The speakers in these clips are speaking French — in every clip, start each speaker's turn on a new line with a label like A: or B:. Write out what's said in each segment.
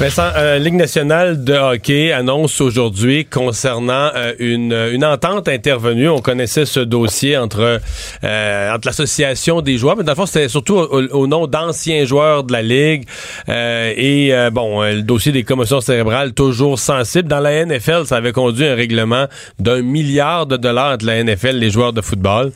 A: Vincent, euh, Ligue nationale de hockey annonce aujourd'hui concernant euh, une, une entente intervenue. On connaissait ce dossier entre, euh, entre l'association des joueurs, mais dans le fond, c'était surtout au, nom d'anciens joueurs de la Ligue. Euh, et bon, le dossier des commotions cérébrales, toujours sensible. Dans la NFL, ça avait conduit un règlement d'un milliard de dollars entre la NFL et les joueurs de football.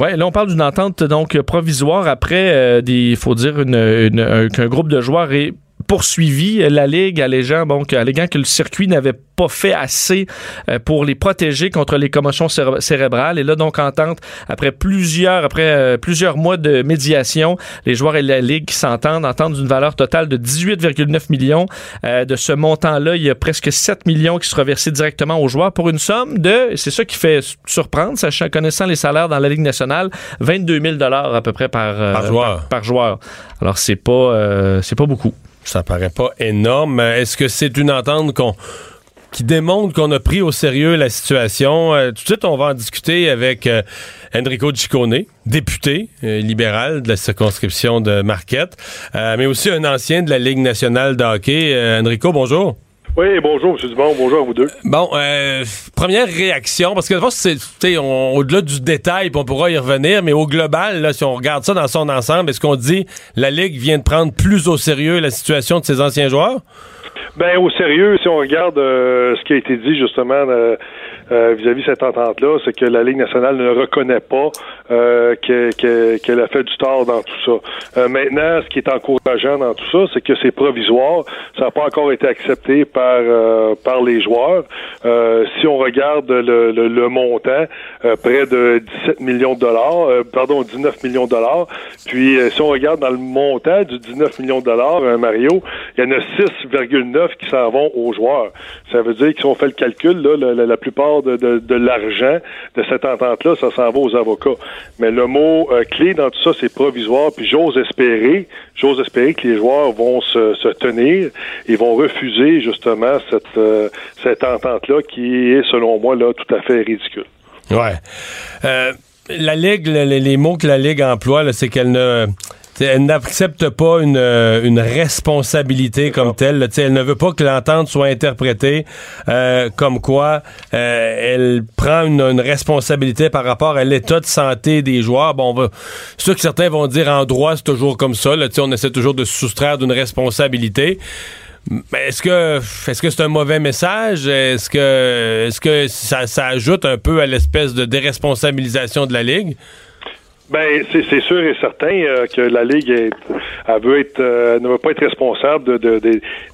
B: Ouais, là on parle d'une entente donc provisoire après des, il faut dire une, qu'un groupe de joueurs est poursuivi la Ligue, allégeant, bon, alléguant que le circuit n'avait pas fait assez euh, pour les protéger contre les commotions cérébrales. Et là, donc, entente, après plusieurs, après euh, plusieurs mois de médiation, les joueurs et la Ligue qui s'entendent, entendent d'une valeur totale de 18,9 millions. Euh, de ce montant-là, il y a presque 7 millions qui sera versés directement aux joueurs pour une somme de, c'est ça qui fait surprendre, sachant, connaissant les salaires dans la Ligue nationale, 22 000 à peu près par,
A: par joueur.
B: Par, joueur. Alors, c'est pas, c'est pas beaucoup.
A: Ça paraît pas énorme. Est-ce que c'est une entente qu'on qui démontre qu'on a pris au sérieux la situation? Euh, tout de suite, on va en discuter avec euh, Enrico Ciccone, député euh, libéral de la circonscription de Marquette, mais aussi un ancien de la Ligue nationale de hockey. Enrico, bonjour.
C: Oui, bonjour, M. Dumont. Bonjour à vous deux.
A: Bon, euh, première réaction, parce que c'est au-delà du détail, on pourra y revenir, mais au global, là, si on regarde ça dans son ensemble, est-ce qu'on dit la Ligue vient de prendre plus au sérieux la situation de ses anciens joueurs?
C: Ben au sérieux, si on regarde euh, ce qui a été dit justement euh, euh, vis-à-vis de cette entente-là, c'est que la Ligue nationale ne reconnaît pas euh, qu'elle a fait du tort dans tout ça. Euh, maintenant, ce qui est encourageant dans tout ça, c'est que c'est provisoire. Ça n'a pas encore été accepté par par les joueurs. si on regarde le, le, montant, près de 17 millions de dollars, pardon, 19 millions de dollars. Puis si on regarde dans le montant du 19 millions de dollars, Mario, il y en a 6,9 qui s'en vont aux joueurs. Ça veut dire qu'ils ont fait le calcul, là, la, la plupart de, l'argent de cette entente-là, ça s'en va aux avocats. Mais le mot euh, clé dans tout ça, c'est provisoire. Puis j'ose espérer, j'ose espérer que les joueurs vont se, tenir et vont refuser justement cette, euh, cette entente-là qui est, selon moi, là, tout à fait ridicule.
A: Ouais. Euh, la Ligue, les, mots que la Ligue emploie, c'est qu'elle ne elle n'accepte pas une, euh, une, responsabilité comme telle. elle ne veut pas que l'entente soit interprétée euh, comme quoi euh, elle prend une, responsabilité par rapport à l'état de santé des joueurs. Bon, on c'est sûr que certains vont dire en droit, c'est toujours comme ça. Là, on essaie toujours de se soustraire d'une responsabilité. Mais est-ce que est-ce que c'est un mauvais message? Est-ce que est-ce que ça, ça ajoute un peu à l'espèce de déresponsabilisation de la Ligue?
C: Ben, c'est sûr et certain euh, que la Ligue est, elle veut être, euh, ne veut pas être responsable de,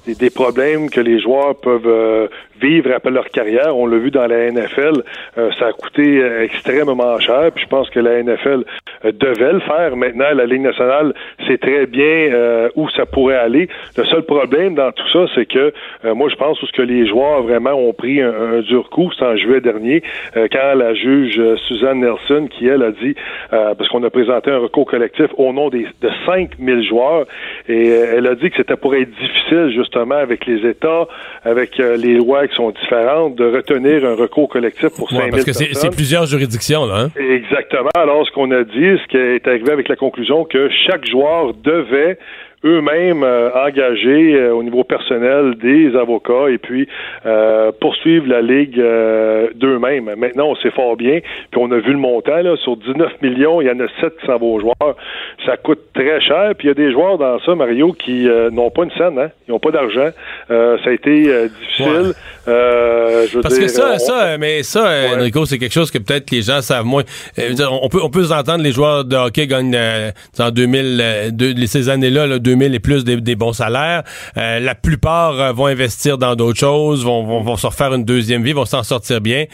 C: des problèmes que les joueurs peuvent euh, vivre après leur carrière. On l'a vu dans la NFL, ça a coûté extrêmement cher. Puis je pense que la NFL devait le faire. Maintenant, la Ligue nationale sait très bien où ça pourrait aller. Le seul problème dans tout ça, c'est que moi, je pense que les joueurs vraiment ont pris un, dur coup, c'est en juillet dernier, quand la juge Suzanne Nelson, qui elle a dit, qu'on a présenté un recours collectif au nom des, de 5000 joueurs. Et euh, elle a dit que c'était pour être difficile, justement, avec les États, avec euh, les lois qui sont différentes, de retenir un recours collectif pour ouais, 5000
A: parce que c'est plusieurs juridictions, là. Hein?
C: Exactement. Alors, ce qu'on a dit, ce qui est arrivé avec la conclusion que chaque joueur devait eux-mêmes euh, engager euh, au niveau personnel des avocats et puis euh, poursuivre la ligue d'eux-mêmes. Maintenant, on sait fort bien, puis on a vu le montant là, sur 19 millions, il y en a 7 qui s'en vont aux joueurs. Ça coûte très cher, puis il y a des joueurs dans ça, Mario, qui n'ont pas une scène, hein? ils n'ont pas d'argent. ça a été difficile.
A: Parce que ça, ça, mais ça, Enrico, c'est quelque chose que peut-être les gens savent moins. on peut, on peut entendre les joueurs de hockey gagnent en 2000, ces années-là, là, 2000 et plus des, bons salaires. Euh, la plupart euh, vont investir dans d'autres choses, vont, vont, se refaire une deuxième vie, vont s'en sortir bien.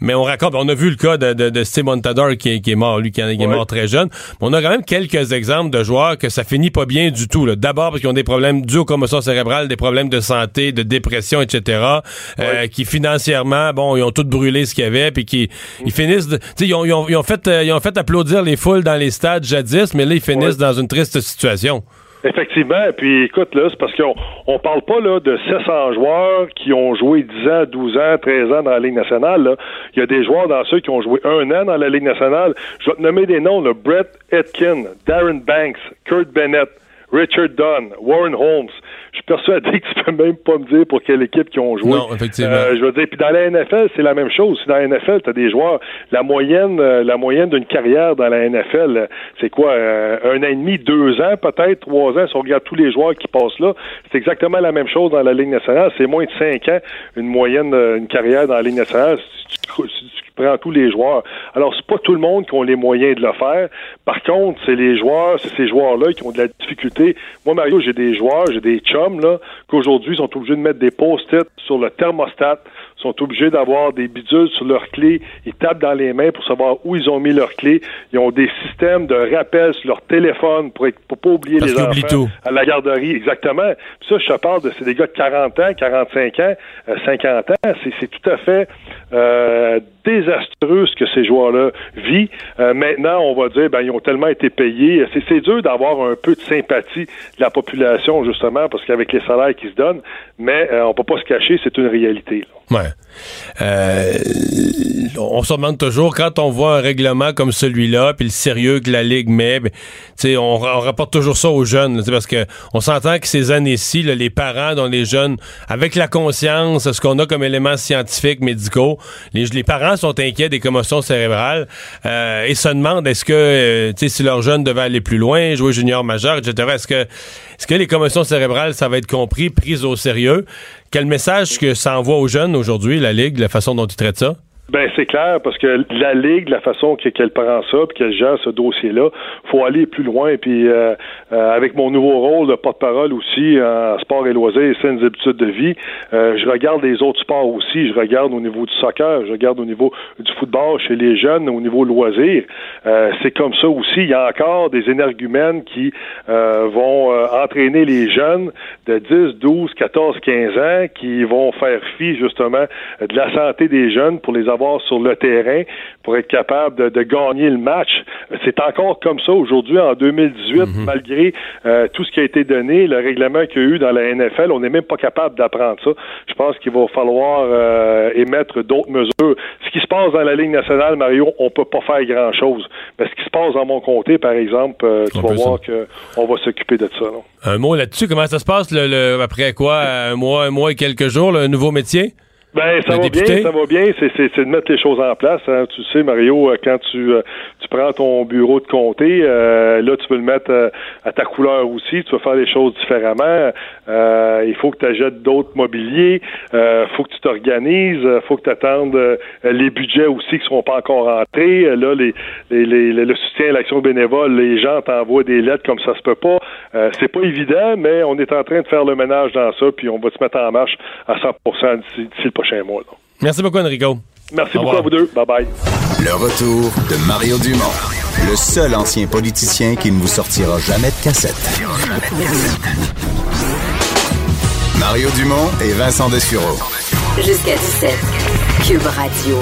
A: Mais on raconte, on a vu le cas de, de, de Steve Montador qui, est mort, lui, qui, est mort très jeune. On a quand même quelques exemples de joueurs que ça finit pas bien du tout. D'abord parce qu'ils ont des problèmes dus aux commotions cérébrales, des problèmes de santé, de dépression, etc. Euh, qui financièrement, bon, ils ont tout brûlé ce qu'il y avait, puis qui ils finissent, de, ils, ont, ils, ont, ils ont fait, ils ont fait applaudir les foules dans les stades jadis, mais là ils finissent dans une triste situation.
C: Effectivement. Puis écoute, là, c'est parce qu'on on parle pas là de 700 joueurs qui ont joué 10 ans, 12 ans, 13 ans dans la Ligue nationale. Là. Il y a des joueurs dans ceux qui ont joué un an dans la Ligue nationale. Je vais te nommer des noms, le Brett Etkin, Darren Banks, Kurt Bennett, Richard Dunn, Warren Holmes. Je suis persuadé que tu peux même pas me dire pour quelle équipe ils ont joué.
A: Non, effectivement.
C: Euh, je veux dire, puis dans la NFL, c'est la même chose. Dans la NFL, tu as des joueurs, la moyenne, euh, la moyenne d'une carrière dans la NFL, euh, c'est quoi, un an et demi, deux ans, peut-être, trois ans, si on regarde tous les joueurs qui passent là, c'est exactement la même chose dans la Ligue nationale. C'est moins de cinq ans, une moyenne, une carrière dans la Ligue nationale. Si tu, tous les joueurs. Alors, c'est pas tout le monde qui ont les moyens de le faire. Par contre, c'est les joueurs, c'est ces joueurs-là qui ont de la difficulté. Moi, Mario, j'ai des joueurs, j'ai des chums, là, qu'aujourd'hui sont obligés de mettre des post-it sur le thermostat sont obligés d'avoir des bidules sur leurs clés. Ils tapent dans les mains pour savoir où ils ont mis leurs clés. Ils ont des systèmes de rappel sur leur téléphone pour, pour pas oublier les enfants à la garderie. Exactement. Puis ça, je te parle de c'est des gars de 40 ans, 45 ans, 50 euh, ans. C'est tout à fait euh, désastreux ce que ces joueurs-là vivent. Euh, maintenant, on va dire, ben ils ont tellement été payés. C'est dur d'avoir un peu de sympathie de la population justement parce qu'avec les salaires qui se donnent, mais euh, on peut pas se cacher, c'est une réalité.
A: Ouais. Euh, on se demande toujours, quand on voit un règlement comme celui-là, puis le sérieux que la Ligue met, ben, on, on rapporte toujours ça aux jeunes, parce que on s'entend que ces années-ci, les parents dont les jeunes, avec la conscience, ce qu'on a comme éléments scientifiques, médicaux, les, les parents sont inquiets des commotions cérébrales euh, et se demandent est-ce que, euh, si leurs jeunes devaient aller plus loin, jouer junior majeur, etc., est-ce que, est-ce que les commotions cérébrales, ça va être compris, pris au sérieux? Quel message que ça envoie aux jeunes aujourd'hui, la Ligue, la façon dont ils traitent ça?
C: Ben c'est clair parce que la ligue, la façon qu'elle prend ça, puis qu'elle gère ce dossier-là, faut aller plus loin. Puis euh, euh, avec mon nouveau rôle de porte-parole aussi en sport et loisirs et saines habitudes de vie, euh, je regarde les autres sports aussi. Je regarde au niveau du soccer, je regarde au niveau du football chez les jeunes, au niveau loisirs. c'est comme ça aussi. Il y a encore des énergumènes qui vont entraîner les jeunes de 10, 12, 14, 15 ans qui vont faire fi justement de la santé des jeunes pour les avoir sur le terrain pour être capable de, gagner le match. C'est encore comme ça aujourd'hui, en 2018, mhm. malgré euh, tout ce qui a été donné, le règlement qu'il y a eu dans la NFL, on n'est même pas capable d'apprendre ça. Je pense qu'il va falloir euh, émettre d'autres mesures. Ce qui se passe dans la Ligue nationale, Mario, on peut pas faire grand-chose. Mais ce qui se passe dans mon comté, par exemple, euh, tu vas voir qu'on va s'occuper de ça.
A: Un mot là-dessus, comment ça se passe le, après quoi, un mois, un mois et quelques jours, le nouveau métier?
C: Ben ça va bien, ça va bien. C'est de mettre les choses en place. Hein. Tu sais, Mario, euh, quand tu euh, tu prends ton bureau de comté, euh, là tu peux le mettre à ta couleur aussi. Tu vas faire les choses différemment. il faut que tu achètes d'autres mobiliers. Il faut que tu t'organises. Il faut que tu attendes les budgets aussi qui seront pas encore rentrés. Là, les, les, les le soutien à l'action bénévole, les gens t'envoient des lettres comme ça se peut pas. c'est pas évident, mais on est en train de faire le ménage dans ça, puis on va se mettre en marche à 100% d'ici le
A: Merci beaucoup, Enrico.
C: Merci beaucoup à vous deux. Bye bye.
D: Le retour de Mario Dumont, le seul ancien politicien qui ne vous sortira jamais de cassette. Mario Dumont et Vincent Dessureau.
E: Jusqu'à 17. Cube Radio.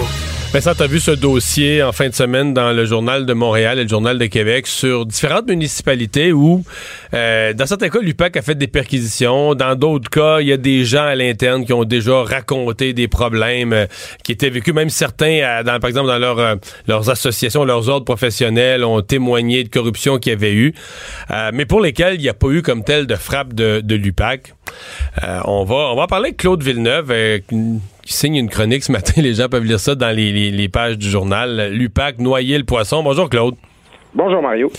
A: Vincent, tu as vu ce dossier en fin de semaine dans le Journal de Montréal et le Journal de Québec sur différentes municipalités où, euh, dans certains cas, l'UPAC a fait des perquisitions. Dans d'autres cas, il y a des gens à l'interne qui ont déjà raconté des problèmes euh, qui étaient vécus. Même certains, euh, dans, par exemple, dans leur, leurs associations, leurs ordres professionnels, ont témoigné de corruption qu'il y avait eu, mais pour lesquels il n'y a pas eu comme tel de frappe de, de l'UPAC. On, va, on va parler avec Claude Villeneuve qui signe une chronique ce matin. Les gens peuvent lire ça dans les, pages du journal. L'UPAC, noyer le poisson. Bonjour, Claude.
F: Bonjour, Mario.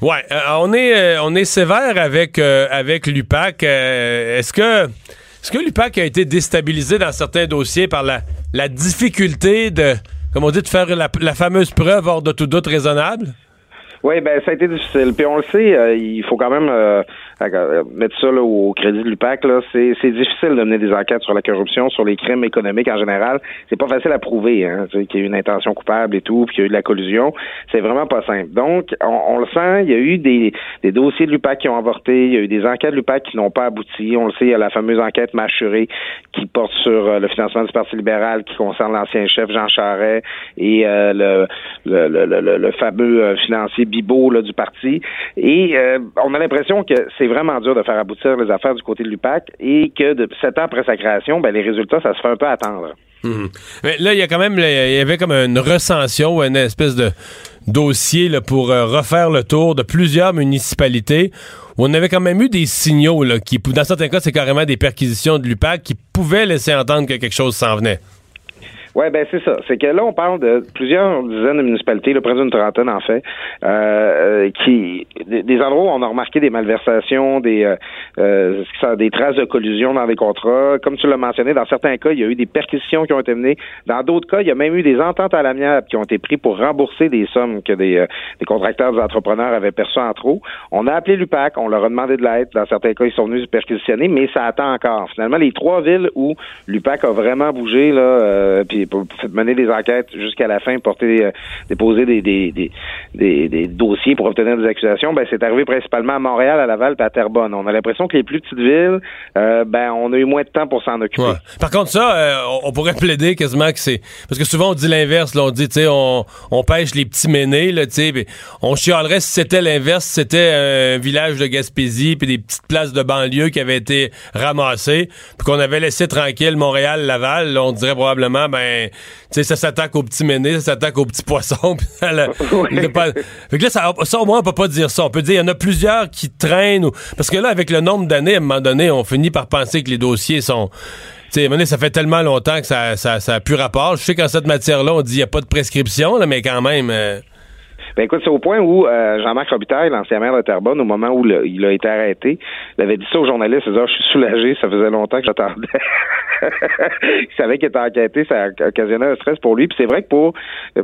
A: Ouais, euh, on est euh, on est sévère avec euh, avec l'UPAC. est-ce que est-ce que l'UPAC a été déstabilisé dans certains dossiers par la, la difficulté de, comme on dit, de faire la, la fameuse preuve hors de tout doute raisonnable?
F: Oui, ben ça a été difficile. Puis on le sait, il faut quand même euh, mettre ça au crédit de l'UPAC, c'est, difficile de mener des enquêtes sur la corruption, sur les crimes économiques en général. C'est pas facile à prouver, hein, qu'il y a eu une intention coupable et tout, puis qu'il y a eu de la collusion. C'est vraiment pas simple. Donc, on, le sent, il y a eu des, des dossiers de l'UPAC qui ont avorté, il y a eu des enquêtes de l'UPAC qui n'ont pas abouti. On le sait, il y a la fameuse enquête mâchurée qui porte sur euh, le financement du Parti libéral qui concerne l'ancien chef Jean Charest et euh, le, fameux financier Bibot du parti. Et on a l'impression que c'est vraiment dur de faire aboutir les affaires du côté de l'UPAC et que sept ans après sa création, ben, les résultats, ça se fait un peu attendre.
A: Mhm. Mais là, il y a quand même, il y comme une recension une espèce de dossier pour euh, refaire le tour de plusieurs municipalités où on avait quand même eu des signaux qui, dans certains cas, c'est carrément des perquisitions de l'UPAC qui pouvaient laisser entendre que quelque chose s'en venait.
F: Oui, ben c'est ça. C'est que là, on parle de plusieurs dizaines de municipalités, près d'une trentaine en fait, euh, qui des, endroits où on a remarqué des malversations, des euh, euh des traces de collusion dans des contrats. Comme tu l'as mentionné, dans certains cas, il y a eu des perquisitions qui ont été menées. Dans d'autres cas, il y a même eu des ententes à l'amiable qui ont été prises pour rembourser des sommes que des, euh, des contracteurs, des entrepreneurs avaient perçues en trop. On a appelé l'UPAC, on leur a demandé de l'aide. Dans certains cas, ils sont venus se perquisitionner, mais ça attend encore. Finalement, les trois villes où l'UPAC a vraiment bougé, là, euh, puis mener des enquêtes jusqu'à la fin, porter, euh, déposer des, dossiers pour obtenir des accusations, ben c'est arrivé principalement à Montréal, à Laval, et à Terrebonne. On a l'impression que les plus petites villes, euh, ben on a eu moins de temps pour s'en occuper.
A: Par contre, ça, euh, on pourrait plaider quasiment que c'est parce que souvent on dit l'inverse. on dit, tu sais, on, on pêche les petits ménés, là, tu sais, on chialerait si c'était l'inverse, si c'était un village de Gaspésie puis des petites places de banlieue qui avaient été ramassées, puis qu'on avait laissé tranquille Montréal, Laval. on dirait probablement, ben sais, ça s'attaque aux petits ménés, ça s'attaque aux petits poissons. Fait que là, ça, ça, au moins, on peut pas dire ça. On peut dire, il y en a plusieurs qui traînent. Parce que là, avec le nombre d'années, à un moment donné, on finit par penser que les dossiers sont... Tu sais, ça fait tellement longtemps que ça, ça, ça a plus rapport. Je sais qu'en cette matière-là, on dit qu'il n'y a pas de prescription, là, mais quand même... Euh,
F: ben écoute, c'est au point où euh, Jean-Marc Robitaille, l'ancien maire de Terrebonne, au moment où il a été arrêté, il avait dit ça aux journalistes, il disait, je suis soulagé, ça faisait longtemps que j'attendais. il savait qu'il était enquêté, ça occasionnait un stress pour lui. Puis c'est vrai que pour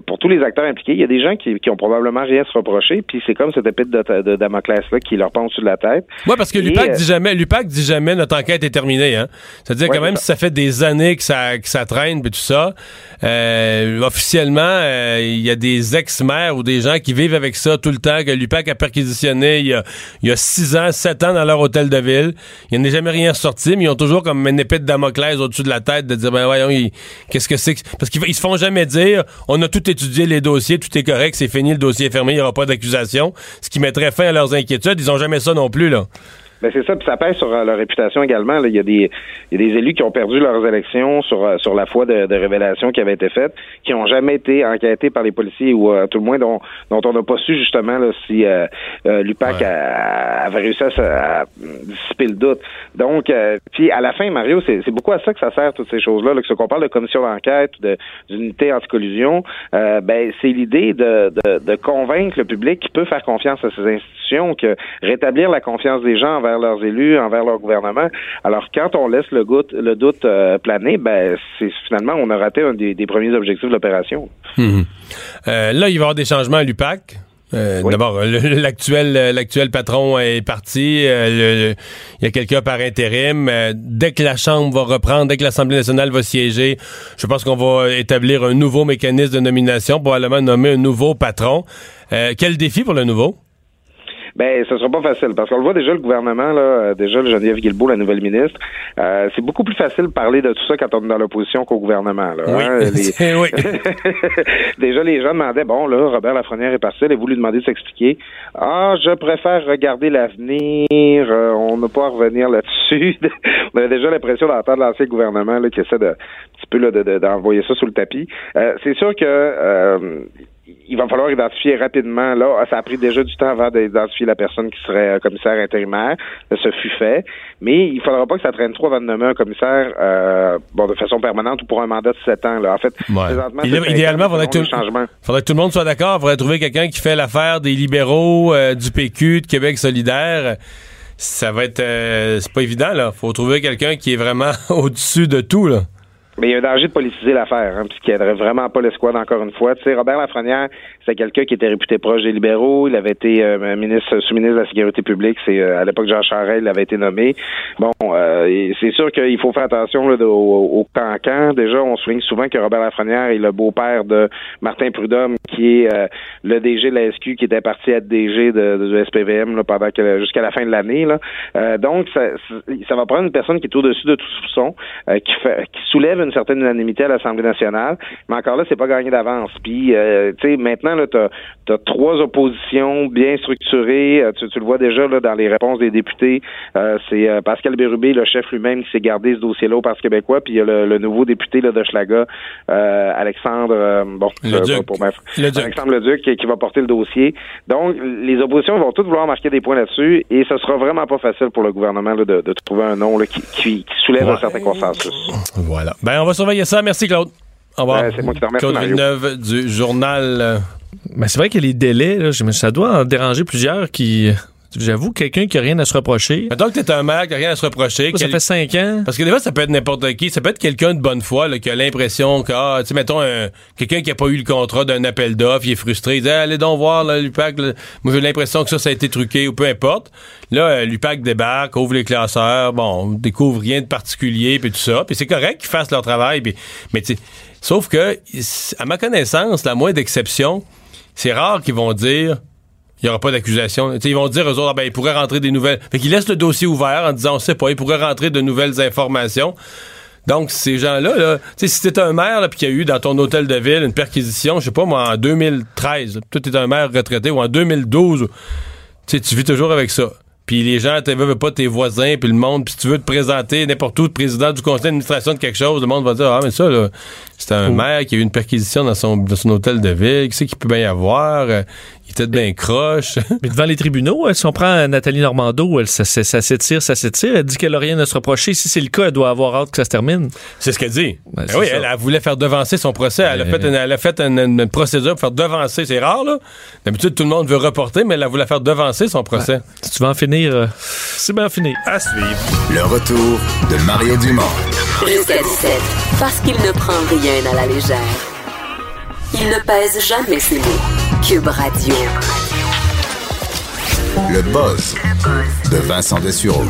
F: pour tous les acteurs impliqués, il y a des gens qui, qui ont probablement rien à se reprocher. Puis c'est comme cette épée de, de Damoclès là qui leur pend au-dessus de la tête.
A: Oui, parce que l'UPAC dit jamais, l'UPAC dit jamais notre enquête est terminée. Hein? C'est-à-dire quand même si ça fait des années que ça que ça traîne puis tout ça, euh, officiellement euh, il y a des ex-maires ou des gens qui vivent avec ça tout le temps que l'UPAC a perquisitionné il y a il y a six ans, sept ans dans leur hôtel de ville. Il a jamais rien sorti, mais ils ont toujours comme une épée de Damoclès au-dessus de la tête de dire ben voyons qu'est-ce que c'est parce qu'ils se font jamais dire on a tout étudié les dossiers tout est correct c'est fini le dossier est fermé il n'y aura pas d'accusation ce qui mettrait fin à leurs inquiétudes ils ont jamais ça non plus là
F: ben c'est ça, puis ça pèse sur euh, leur réputation également. Il, y a des, il y a des élus qui ont perdu leurs élections sur, euh, sur la foi de, de révélations qui avaient été faites, qui n'ont jamais été enquêtés par les policiers ou euh, tout le moins dont, dont on n'a pas su justement là, si l'UPAC avait réussi à, dissiper le doute. Donc, puis à la fin, Mario, c'est beaucoup à ça que ça sert toutes ces choses-là. Là, que ce qu'on parle de commission d'enquête, d'unité anti-collusion, ben c'est l'idée de, de, de convaincre le public qui peut faire confiance à ces institutions, que rétablir la confiance des gens envers leurs élus, envers leur gouvernement. Alors, quand on laisse le, le doute euh, planer, ben, c'est finalement, on a raté un des, premiers objectifs de l'opération.
A: Mhm. Euh, là, il va y avoir des changements à l'UPAC. Euh, d'abord, l'actuel l'actuel patron est parti. il y a quelqu'un par intérim. dès que la Chambre va reprendre, dès que l'Assemblée nationale va siéger, je pense qu'on va établir un nouveau mécanisme de nomination, probablement nommer un nouveau patron. quel défi pour le nouveau?
F: Ben, ce sera pas facile parce qu'on le voit déjà le gouvernement là, euh, déjà le Geneviève Guilbeault, la nouvelle ministre. Euh, c'est beaucoup plus facile de parler de tout ça quand on est dans l'opposition qu'au gouvernement. Là,
A: oui. Hein? oui.
F: déjà, les gens demandaient bon là, Robert Lafrenière est parti, et vous lui demandez de s'expliquer? Ah, je préfère regarder l'avenir. Euh, on n'a pas à revenir là-dessus. on avait déjà l'impression d'entendre l'ancien gouvernement là, qui essaie de un petit peu là, d'envoyer ça sous le tapis. c'est sûr que il va falloir identifier rapidement. Là, ça a pris déjà du temps avant d'identifier la personne qui serait euh, commissaire intérimaire. Ça fut fait. Mais il faudra pas que ça traîne trop avant de nommer un commissaire euh, bon, de façon permanente ou pour un mandat de sept ans. Là. En fait,
A: présentement, idéalement, il faudrait, que tout, le monde soit d'accord. Il faudrait trouver quelqu'un qui fait l'affaire des libéraux, euh, du PQ, de Québec solidaire. Ça va être... c'est pas évident, là. faut trouver quelqu'un qui est vraiment au-dessus de tout, là.
F: Mais il y a un danger de politiser l'affaire, hein, qui aiderait vraiment pas l'escouade encore une fois. Tu sais, Robert Lafrenière, c'est quelqu'un qui était réputé proche des libéraux. Il avait été euh, ministre, sous-ministre de la Sécurité publique. C'est euh, à l'époque Jean Charest, avait été nommé. Bon, euh, c'est sûr qu'il faut faire attention là, au, cancan. Déjà, on souligne souvent que Robert Lafrenière est le beau-père de Martin Prudhomme, qui est le DG de la SQ, qui était parti être DG de, de, SPVM là, pendant jusqu'à la fin de l'année. donc, ça, ça va prendre une personne qui est au-dessus de tout soupçon, qui, fait, qui soulève une certaine unanimité à l'Assemblée nationale, mais encore là, c'est pas gagné d'avance. Puis, euh, tu sais, maintenant, t'as as trois oppositions bien structurées. Euh, tu, le vois déjà là dans les réponses des députés. Euh, c'est Pascal Bérubé, le chef lui-même, qui s'est gardé ce dossier-là au Parti québécois. Puis il y a le, nouveau député là, de Schlaga, Alexandre, bon,
A: le
F: pour Alexandre Leduc, qui, qui va porter le dossier. Donc, les oppositions vont toutes vouloir marquer des points là-dessus, et ce sera vraiment pas facile pour le gouvernement de, de, trouver un nom qui, soulève un certain consensus.
A: Voilà. Ben, on va surveiller ça. Merci, Claude. Au revoir.
F: Ben, c'est moi qui te remercie,
A: Claude Villeneuve du journal.
B: Ben, c'est vrai que les délais, là, ça doit en déranger plusieurs qui J'avoue, quelqu'un qui a rien à se reprocher.
A: Donc, t'es un maire qui a rien à se reprocher.
B: Ça fait cinq ans.
A: Parce que des fois, ça peut être n'importe qui. Ça peut être quelqu'un de bonne foi là, qui a l'impression que, ah, tu sais, mettons, quelqu'un qui a pas eu le contrat d'un appel d'offres, il est frustré. Il dit, allez donc voir, l'UPAC. Moi, j'ai l'impression que ça, ça a été truqué ou peu importe. Là, euh, l'UPAC débarque, ouvre les classeurs, bon, on découvre rien de particulier, puis tout ça. Puis c'est correct qu'ils fassent leur travail. Puis, mais tu sauf que, à ma connaissance, la moins d'exception, c'est rare qu'ils vont dire il n'y aura pas d'accusation. Ils vont dire aux autres, ah, ben, ils pourraient rentrer des nouvelles. Fait qu'ils laissent le dossier ouvert en disant, on sait pas, ils pourraient rentrer de nouvelles informations. Donc, ces gens-là, là, si t'es un maire puis qu'il y a eu dans ton hôtel de ville une perquisition, je sais pas moi, en 2013, toi t'es un maire retraité, ou en 2012, tu vis toujours avec ça. Puis les gens, tu veux pas tes voisins, puis le monde, puis si tu veux te présenter n'importe où, président du conseil d'administration de quelque chose, le monde va dire, ah, mais ça, là, c'est un maire qui a eu une perquisition dans son, dans son hôtel de ville, qui sait qu'il peut bien y avoir, il était bien croche.
B: Mais devant les tribunaux, si on prend Nathalie Normando, elle, ça, s'étire, ça s'étire. Elle dit qu'elle n'a rien à se reprocher. Si c'est le cas, elle doit avoir hâte que ça se termine.
A: C'est ce qu'elle dit. Ben, ben oui, elle, voulait faire devancer son procès. Elle a fait, une, elle a fait une, procédure pour faire devancer. C'est rare, là. D'habitude, tout le monde veut reporter, mais elle a voulu faire devancer son procès.
B: si tu veux en finir, euh, c'est bien fini.
A: À suivre.
D: Le retour de Mario Dumont.
E: Jusqu'à 17, parce qu'il ne prend rien à la légère. Il ne pèse jamais ses mots. Cube Radio.
D: Le buzz de Vincent Dessureau.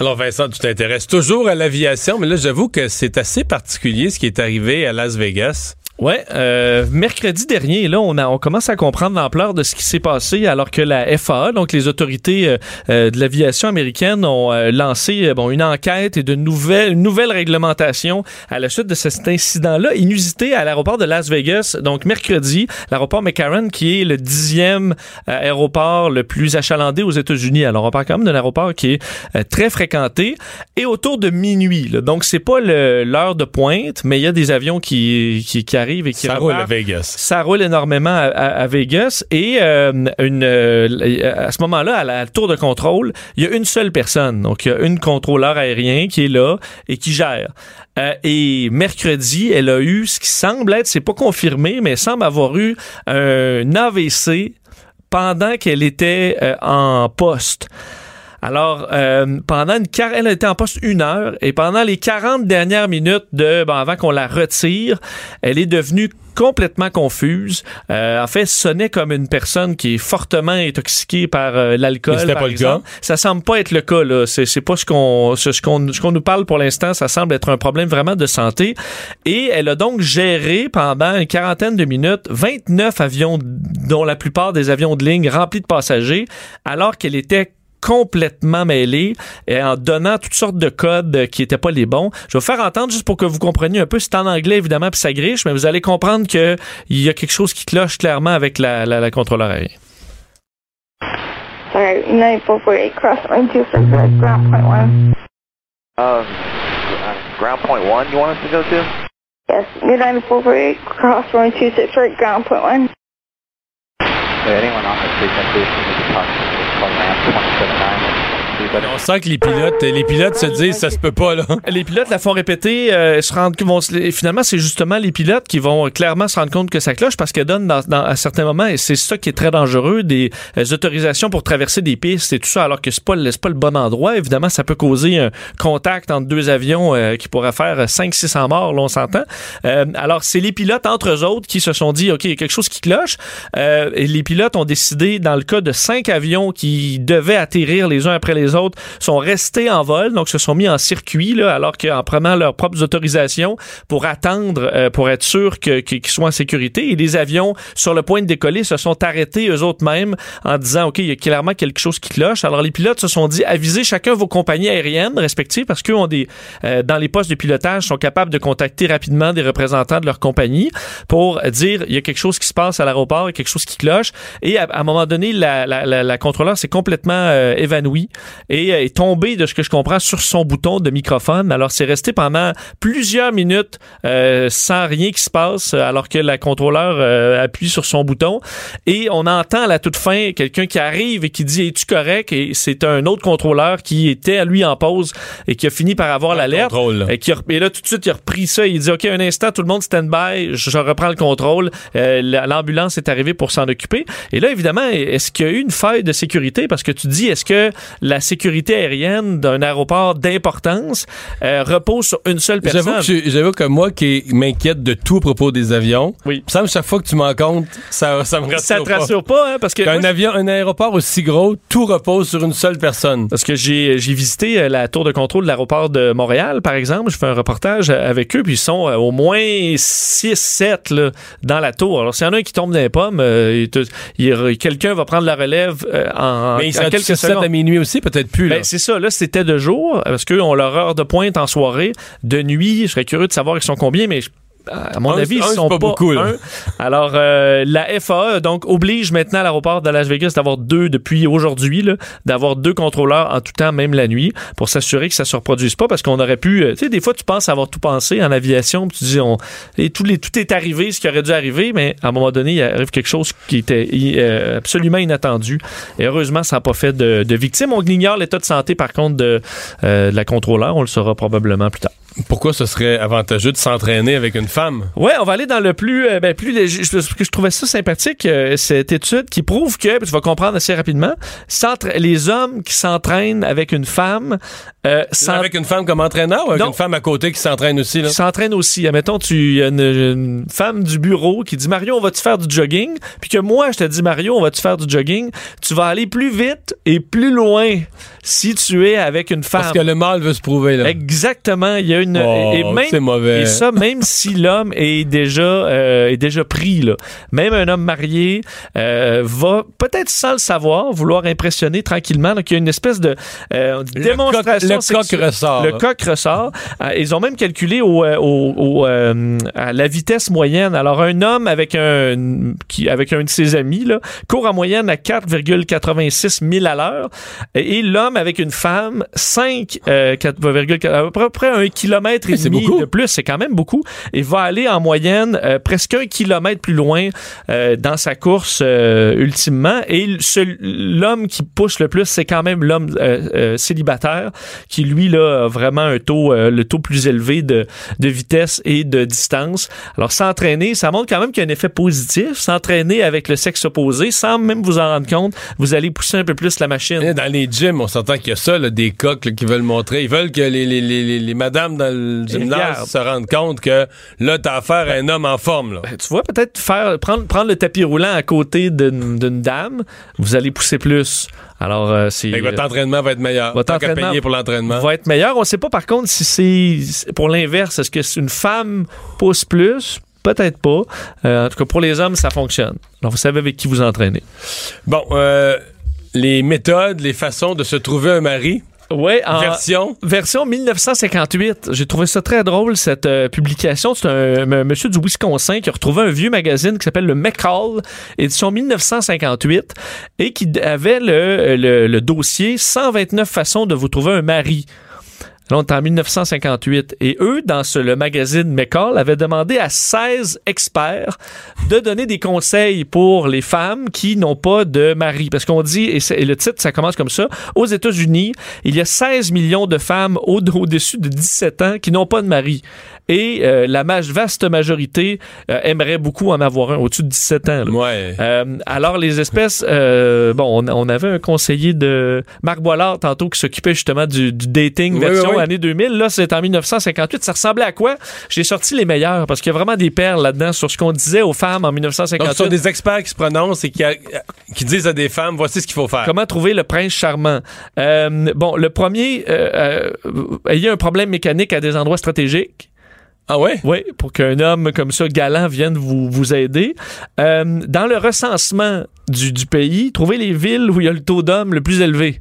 A: Alors Vincent, tu t'intéresses toujours à l'aviation, mais là j'avoue que c'est assez particulier ce qui est arrivé à Las Vegas.
B: Ouais, euh, mercredi dernier, là, on, a, on commence à comprendre l'ampleur de ce qui s'est passé alors que la FAA, donc les autorités euh, euh, de l'aviation américaine, ont lancé bon une enquête et de nouvelles, une nouvelle réglementation à la suite de cet incident-là inusité à l'aéroport de Las Vegas. Donc mercredi, l'aéroport McCarran, qui est le dixième aéroport le plus achalandé aux États-Unis. Alors on parle quand même d'un aéroport qui est très fréquenté et autour de minuit. Là. Donc c'est pas l'heure de pointe, mais il y a des avions qui qui, qui arrive et qui
A: ça roule à Vegas.
B: Ça roule énormément à, Vegas et euh, une, euh, à ce moment-là, à la tour de contrôle, il y a une seule personne. Donc, il y a une contrôleur aérien qui est là et qui gère. Euh, et mercredi, elle a eu ce qui semble être, c'est pas confirmé, mais elle semble avoir eu un AVC pendant qu'elle était en poste. Alors, euh, pendant une elle était en poste une heure et pendant les 40 dernières minutes de, bon, avant qu'on la retire, elle est devenue complètement confuse. Euh, en fait, sonnait comme une personne qui est fortement intoxiquée par euh, l'alcool.
A: C'était pas le cas.
B: Ça semble pas être le cas là. C'est, c'est pas ce qu'on ce, qu'on ce qu'on nous parle pour l'instant. Ça semble être un problème vraiment de santé. Et elle a donc géré pendant une quarantaine de minutes 29 avions, dont la plupart des avions de ligne remplis de passagers, alors qu'elle était complètement mêlé et en donnant toutes sortes de codes qui étaient pas les bons. Je vais vous faire entendre juste pour que vous compreniez un peu. C'est en anglais évidemment puis ça griche, mais vous allez comprendre que il y a quelque chose qui cloche clairement avec la, la, la contrôleur aérien.
G: Sorry, 9448 cross line 2 for ground point 1.
H: Uh, ground point 1 you want us to go to?
G: Yes, 9448 cross line 26 for ground point 1.
H: Yeah, anyone on this frequency, you need to talk to
A: on sent que les pilotes, les pilotes se disent ça se peut pas là.
B: Les pilotes la font répéter, euh, se rendent, vont, finalement c'est justement les pilotes qui vont clairement se rendre compte que ça cloche parce qu'elles donnent dans, à certains moments et c'est ça qui est très dangereux des euh, autorisations pour traverser des pistes et tout ça alors que c'est pas pas le bon endroit. Évidemment ça peut causer un contact entre deux avions euh, qui pourrait faire 5 600 morts, là, on s'entend. alors c'est les pilotes entre eux autres qui se sont dit OK, il y a quelque chose qui cloche les pilotes ont décidé dans le cas de cinq avions qui devaient atterrir les uns après les les sont restés en vol, donc se sont mis en circuit, là, alors qu'en prenant leurs propres autorisations pour attendre, euh, pour être sûr qu'ils soient en sécurité. Et les avions, sur le point de décoller, se sont arrêtés eux autres mêmes en disant, OK, il y a clairement quelque chose qui cloche. Alors, les pilotes se sont dit, avisez chacun vos compagnies aériennes respectives parce qu'eux ont des, euh, dans les postes de pilotage, sont capables de contacter rapidement des représentants de leur compagnie pour dire, il y a quelque chose qui se passe à l'aéroport, il y a quelque chose qui cloche. Et à, un moment donné, la, la, la, la contrôleur s'est complètement euh, évanouie et est tombée, de ce que je comprends, sur son bouton de microphone. Alors, c'est resté pendant plusieurs minutes euh, sans rien qui se passe alors que la contrôleur euh, appuie sur son bouton. Et on entend à la toute fin quelqu'un qui arrive et qui dit Es-tu correct? Et c'est un autre contrôleur qui était à lui en pause et qui a fini par avoir l'alerte. Et, qui et là, tout de suite, il a repris ça. Il dit OK, un instant, tout le monde stand-by, je, reprends le contrôle. Euh, l'ambulance est arrivée pour s'en occuper. Et là, évidemment, est-ce qu'il y a eu une faille de sécurité? Parce que tu dis est-ce que la sécurité aérienne d'un aéroport d'importance repose sur une seule personne
A: J'avoue que moi qui m'inquiète de tout à propos des avions,
B: oui.
A: ça chaque fois que tu m'en comptes, ça, ça me rassure
B: Ça te rassure pas, hein, parce que...
A: Un avion, un aéroport aussi gros, tout repose sur une seule personne.
B: Parce que j'ai visité euh, la tour de contrôle de l'aéroport de Montréal, par exemple. Je fais un reportage avec eux, puis ils sont euh, au moins 6, 7 dans la tour. Alors, s'il y en a un qui tombe dans les pommes, euh, quelqu'un va prendre la relève en,
A: Mais en quelques 7 à minuit aussi, peut-être plus.
B: Ben, c'est ça. Là, c'était de jour, parce qu'eux ont leur heure de pointe en soirée. De nuit, je serais curieux de savoir ils sont combien, mais à mon avis, ils sont pas, beaucoup. Alors, euh, la FAA donc oblige maintenant l'aéroport de Las Vegas d'avoir deux depuis aujourd'hui, d'avoir deux contrôleurs en tout temps, même la nuit, pour s'assurer que ça se reproduise pas, parce qu'on aurait pu, euh, tu sais, des fois tu penses avoir tout pensé en aviation, puis tu dis on, et tout, les, tout est arrivé, ce qui aurait dû arriver, mais à un moment donné, il arrive quelque chose qui était euh, absolument inattendu. Et heureusement, ça n'a pas fait de, de victimes. On ignore l'état de santé, par contre, de, de la contrôleur. On le saura probablement plus tard.
A: Pourquoi ce serait avantageux de s'entraîner avec une femme?
B: Ouais, on va aller dans le plus, euh, ben, plus léger. Je, je, trouvais ça sympathique, euh, cette étude qui prouve que, tu vas comprendre assez rapidement, les hommes qui s'entraînent avec une femme.
A: Euh, avec une femme comme entraîneur ou avec une femme à côté qui s'entraîne aussi? Là?
B: Qui s'entraîne aussi. Admettons, tu y a une, femme du bureau qui dit Mario, on va-tu faire du jogging? Puis que moi, je te dis Mario, on va-tu faire du jogging? Tu vas aller plus vite et plus loin si tu es avec une femme.
A: Parce que le mâle veut se prouver, là.
B: Exactement. Il y a une.
A: Oh, et même, mauvais.
B: Et ça, même si l'homme est déjà, euh, est déjà pris, là. Même un homme marié euh, va, peut-être sans le savoir, vouloir impressionner tranquillement. Donc, il y a une espèce de euh, démonstration.
A: le coq ressort.
B: Le coq ressort. ils ont même calculé au, au, à la vitesse moyenne. Alors, un homme avec un, qui, avec un de ses amis, là, court en moyenne à 4,86 000 à l'heure. Et l'homme avec une femme 5, euh, 4, à peu près un kilomètre et demi de plus, c'est quand même beaucoup, et va aller en moyenne euh, presque un kilomètre plus loin euh, dans sa course euh, ultimement. Et l'homme qui pousse le plus, c'est quand même l'homme célibataire qui lui là a vraiment un taux le taux plus élevé de, de vitesse et de distance. Alors s'entraîner, ça montre quand même qu'il y a un effet positif. S'entraîner avec le sexe opposé, sans même vous en rendre compte, vous allez pousser un peu plus la machine.
A: Dans les gyms, on s'entend qu'il y a ça, des coqs qui veulent montrer. Ils veulent que les, les, les, les madames dans le gymnase se rendent compte que là, t'as affaire à un homme en forme. Là.
B: Ben, tu vois, peut-être faire prendre, prendre le tapis roulant à côté d'une dame, vous allez pousser plus. Alors, euh, c'est.
A: Votre entraînement va être meilleur. Votre entraînement payer pour l'entraînement.
B: Va être meilleur. On ne sait pas, par contre, si c'est pour l'inverse. Est-ce que une femme pousse plus? Peut-être pas. Euh, en tout cas, pour les hommes, ça fonctionne. Alors, vous savez avec qui vous entraînez.
A: Bon, euh, les méthodes, les façons de se trouver un mari.
B: Oui,
A: en version?
B: Version 1958. J'ai trouvé ça très drôle cette euh, publication. C'est un, monsieur du Wisconsin qui a retrouvé un vieux magazine qui s'appelle le McCall, édition 1958, et qui avait le, le, le dossier 129 façons de vous trouver un mari. On est en 1958. Et eux, dans le magazine McCall, avaient demandé à 16 experts de donner des conseils pour les femmes qui n'ont pas de mari. Parce qu'on dit, et, le titre, ça commence comme ça, aux États-Unis, il y a 16 millions de femmes au-dessus de 17 ans qui n'ont pas de mari. Et euh, la vaste majorité euh, aimerait beaucoup en avoir un au-dessus de 17 ans.
A: Ouais.
B: Euh, alors les espèces, bon, on, on, avait un conseiller de Marc Boilard tantôt qui s'occupait justement du, du dating version année 2000. Là, c'est en 1958. Ça ressemblait à quoi? J'ai sorti les meilleurs parce qu'il y a vraiment des perles là-dedans sur ce qu'on disait aux femmes en 1958. Donc, ce
A: sont des experts qui se prononcent et qui, qui disent à des femmes voici ce qu'il faut faire.
B: Comment trouver le prince charmant? Bon, le premier, ayez un problème mécanique à des endroits stratégiques.
A: Ah ouais?
B: Oui, pour qu'un homme comme ça, galant, vienne vous, vous aider. Euh, dans le recensement du, du, pays, trouvez les villes où il y a le taux d'hommes le plus élevé.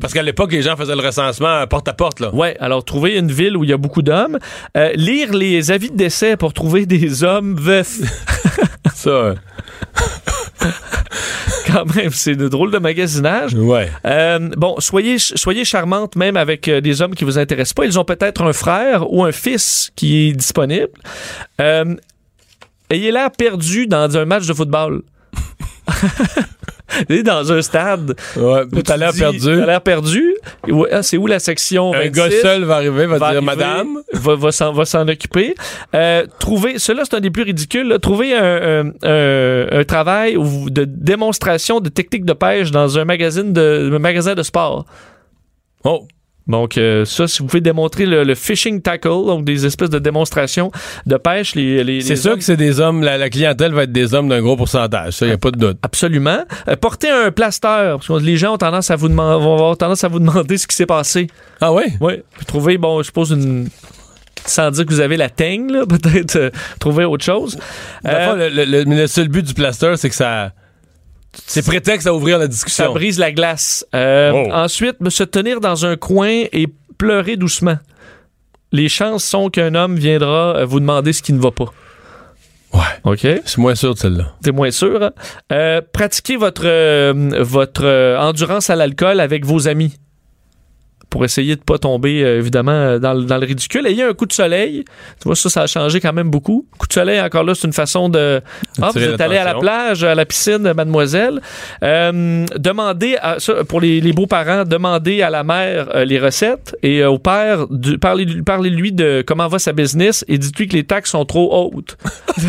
A: Parce qu'à l'époque, les gens faisaient le recensement porte à porte. Là.
B: Ouais, alors trouver une ville où il y a beaucoup d'hommes. Euh, lire les avis de décès pour trouver des hommes veufs.
A: ça.
B: quand même, c'est de drôle de magasinage.
A: Ouais.
B: Euh, bon, soyez, soyez charmante même avec euh, des hommes qui vous intéressent pas. Ils ont peut-être un frère ou un fils qui est disponible. Euh, ayez l'air perdu dans un match de football. dans un stade.
A: Ouais, t'as l'air perdu.
B: T'as l'air perdu. Ah, c'est où la section 26?
A: Un gars seul va arriver, va, dire madame.
B: Va, va s'en occuper. Euh, trouver, cela c'est un des plus ridicules, là, trouver un, un, un, travail de démonstration de techniques de pêche dans un magazine de, un magasin de sport.
A: Oh.
B: Donc, euh, ça, si vous pouvez démontrer le, fishing tackle, donc des espèces de démonstrations de pêche, les. les
A: c'est sûr que c'est des hommes, la, clientèle va être des hommes d'un gros pourcentage, ça, il n'y a pas de doute.
B: Absolument. Euh, porter un plaster, parce que les gens ont tendance à vous demander, vont avoir tendance à vous demander ce qui s'est passé.
A: Ah oui?
B: Oui. Trouver, bon, je suppose une sans dire que vous avez la teigne, peut-être euh, trouver autre chose.
A: le, le, le, seul but du plaster, c'est que ça c'est prétexte à ouvrir la discussion.
B: Ça brise la glace. Euh, oh. Ensuite, se tenir dans un coin et pleurer doucement. Les chances sont qu'un homme viendra euh, vous demander ce qui ne va pas.
A: Ouais.
B: OK.
A: C'est moins sûr de celle-là.
B: C'est moins sûr. Hein? Euh, pratiquez votre, votre endurance à l'alcool avec vos amis pour essayer de pas tomber, euh, évidemment, euh, dans, dans, le ridicule. Ayez un coup de soleil. Tu vois, ça, ça a changé quand même beaucoup. Coup de soleil, encore là, c'est une façon de... Ah, vous êtes allé à la plage, à la piscine, mademoiselle. Euh, demandez, à, ça, pour les, les beaux-parents, demandez à la mère les recettes et au père, parlez-lui parlez de comment va sa business et dites-lui que les taxes sont trop hautes.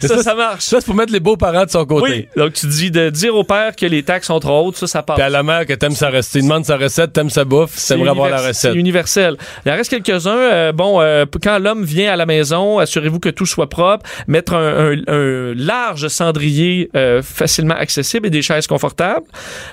B: ça, ça, marche.
A: Ça, c'est pour mettre les beaux-parents de son côté. Oui.
B: Donc, tu dis de dire au père que les taxes sont trop hautes, ça, ça passe.
A: Puis à la mère que t'aimes sa recette, demande sa recette, t'aimes sa bouffe, t'aimerais avoir la recette.
B: C'est universel. Il en reste quelques-uns. Euh, bon, euh, quand l'homme vient à la maison, assurez-vous que tout soit propre. Mettre un, un, large cendrier euh, facilement accessible et des chaises confortables.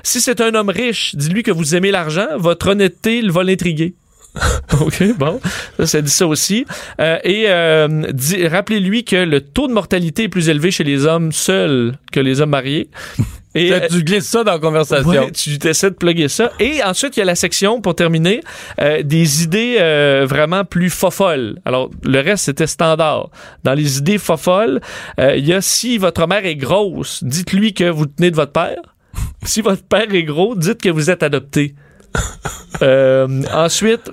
B: Si c'est un homme riche, dis-lui que vous aimez l'argent. Votre honnêteté le va l'intriguer. OK, bon. Ça, ça dit ça aussi. Euh, et euh, rappelez-lui que le taux de mortalité est plus élevé chez les hommes seuls que les hommes mariés.
A: Et tu euh, glisses ça dans la conversation.
B: Ouais, tu essaies de plugger ça. Et ensuite, il y a la section, pour terminer, euh, des idées euh, vraiment plus fofolles. Alors, le reste, c'était standard. Dans les idées fofolles, il y a si votre mère est grosse, dites-lui que vous tenez de votre père. si votre père est gros, dites que vous êtes adopté. Euh, ensuite,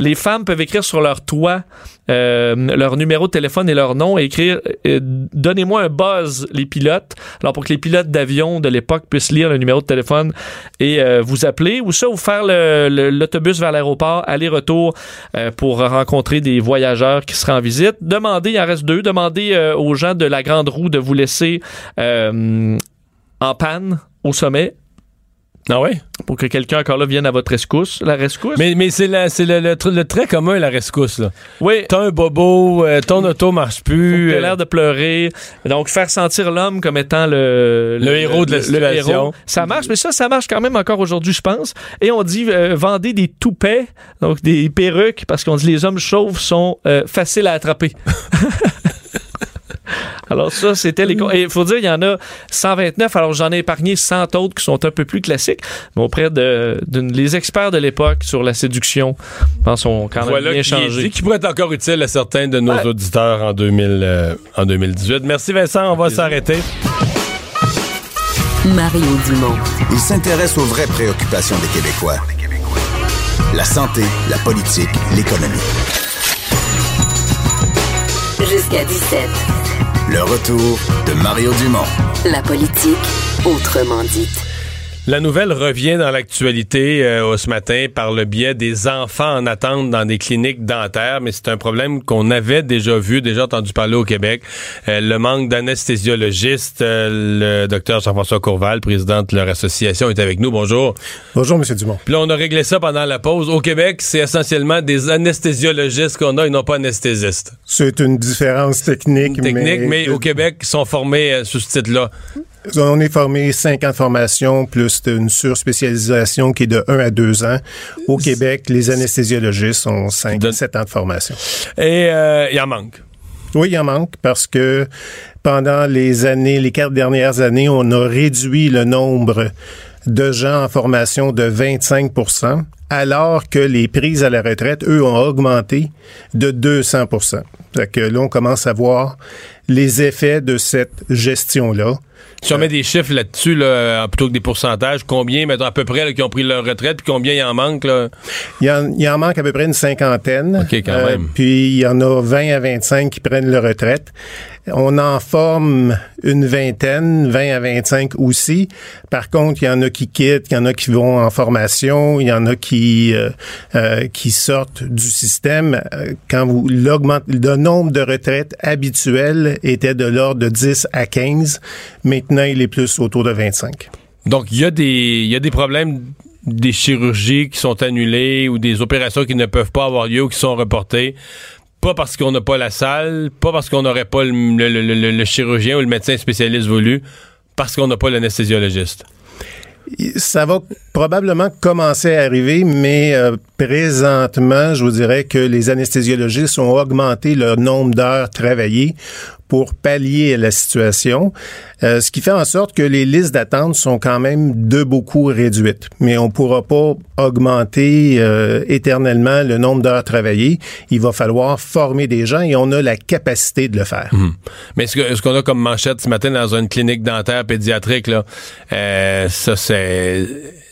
B: les femmes peuvent écrire sur leur toit euh, leur numéro de téléphone et leur nom et écrire euh, Donnez-moi un buzz, les pilotes. Alors, pour que les pilotes d'avion de l'époque puissent lire le numéro de téléphone et vous appeler, ou ça, ou faire l'autobus vers l'aéroport, aller-retour pour rencontrer des voyageurs qui seraient en visite. Demandez, il en reste deux, demandez aux gens de la Grande Roue de vous laisser en panne au sommet
A: ah oui?
B: Pour que quelqu'un encore là vienne à votre rescousse, la rescousse?
A: Mais, mais c'est le, le, trait commun, la rescousse. Là.
B: Oui.
A: T'as un bobo, euh, ton auto marche plus.
B: T'as l'air euh, de pleurer. Donc, faire sentir l'homme comme étant le,
A: le, héros de la situation.
B: Ça marche, mais ça, ça marche quand même encore aujourd'hui, je pense. Et on dit, euh, vendez des toupets, donc des perruques, parce qu'on dit les hommes chauves sont faciles à attraper. Alors ça, c'était les... Et il faut dire, il y en a 129, alors j'en ai épargné 100 autres qui sont un peu plus classiques, mais auprès de, les experts de l'époque sur la séduction, je pense, ont quand même bien changé.
A: Qui pourrait être encore utile à certains de nos auditeurs en, 2000, euh, en 2018. Merci Vincent, on va s'arrêter.
D: Mario Dumont. Il s'intéresse aux vraies préoccupations des Québécois. La santé, la politique, l'économie. Jusqu'à 17. Le retour de Mario Dumont. La politique autrement dite.
A: La nouvelle revient dans l'actualité euh, ce matin par le biais des enfants en attente dans des cliniques dentaires, mais c'est un problème qu'on avait déjà vu, déjà entendu parler au Québec. Euh, le manque d'anestésiologistes. Euh, le docteur Jean-François Courval, président de leur association, est avec nous. Bonjour.
I: Bonjour, M. Dumont.
A: Puis là, on a réglé ça pendant la pause. Au Québec, c'est essentiellement des anesthésiologistes qu'on a et non pas anesthésistes.
I: C'est une différence technique.
A: Technique, mais, au Québec, ils sont formés sous ce titre-là.
I: On est formé cinq ans de formation plus une surspécialisation qui est de 1 à 2 ans. Au Québec, les anesthésiologistes ont 5 à 7 ans de formation.
A: Et euh, il en manque.
I: Oui, il en manque parce que pendant les années, les quatre dernières années, on a réduit le nombre de gens en formation de 25% alors que les prises à la retraite, eux, ont augmenté de 200 Fait que là, on commence à voir les effets de cette gestion-là.
A: Si on met des chiffres là-dessus, là, plutôt que des pourcentages, combien, mettons, à peu près, qui ont pris leur retraite, puis combien il en manque? Là?
I: Il, en, il en manque à peu près une cinquantaine.
A: OK, quand euh, même.
I: Puis il y en a 20 à 25 qui prennent leur retraite. On en forme une vingtaine, 20 à 25 aussi. Par contre, il y en a qui quittent, il y en a qui vont en formation, il y en a qui euh, euh, qui sortent du système. Quand vous l'augmentez, le nombre de retraites habituelles était de l'ordre de 10 à 15. Maintenant, il est plus autour de 25.
A: Donc, il y a des, y a des problèmes des chirurgies qui sont annulées ou des opérations qui ne peuvent pas avoir lieu ou qui sont reportées pas parce qu'on n'a pas la salle, pas parce qu'on n'aurait pas le, chirurgien ou le médecin spécialiste voulu, parce qu'on n'a pas l'anesthésiologiste.
I: Ça va probablement commencer à arriver, mais euh, présentement, je vous dirais que les anesthésiologistes ont augmenté le nombre d'heures travaillées pour pallier la situation, euh, ce qui fait en sorte que les listes d'attente sont quand même de beaucoup réduites. Mais on pourra pas augmenter euh, éternellement le nombre d'heures travaillées. Il va falloir former des gens et on a la capacité de le faire.
A: Mhm. Mais ce, ce qu'on a comme manchette ce matin dans une clinique dentaire pédiatrique, là, euh, ça c'est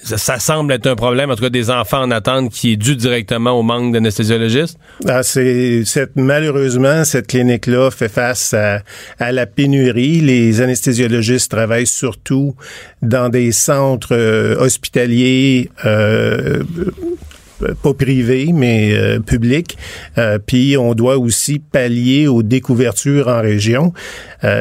A: ça, semble être un problème, en tout cas des enfants en attente qui est dû directement au manque d'anesthésiologistes?
I: Ah, c'est, malheureusement, cette clinique-là fait face à, à, la pénurie. Les anestésiologistes travaillent surtout dans des centres euh, hospitaliers euh, pas privés, mais euh, publics. puis on doit aussi pallier aux découvertures en région.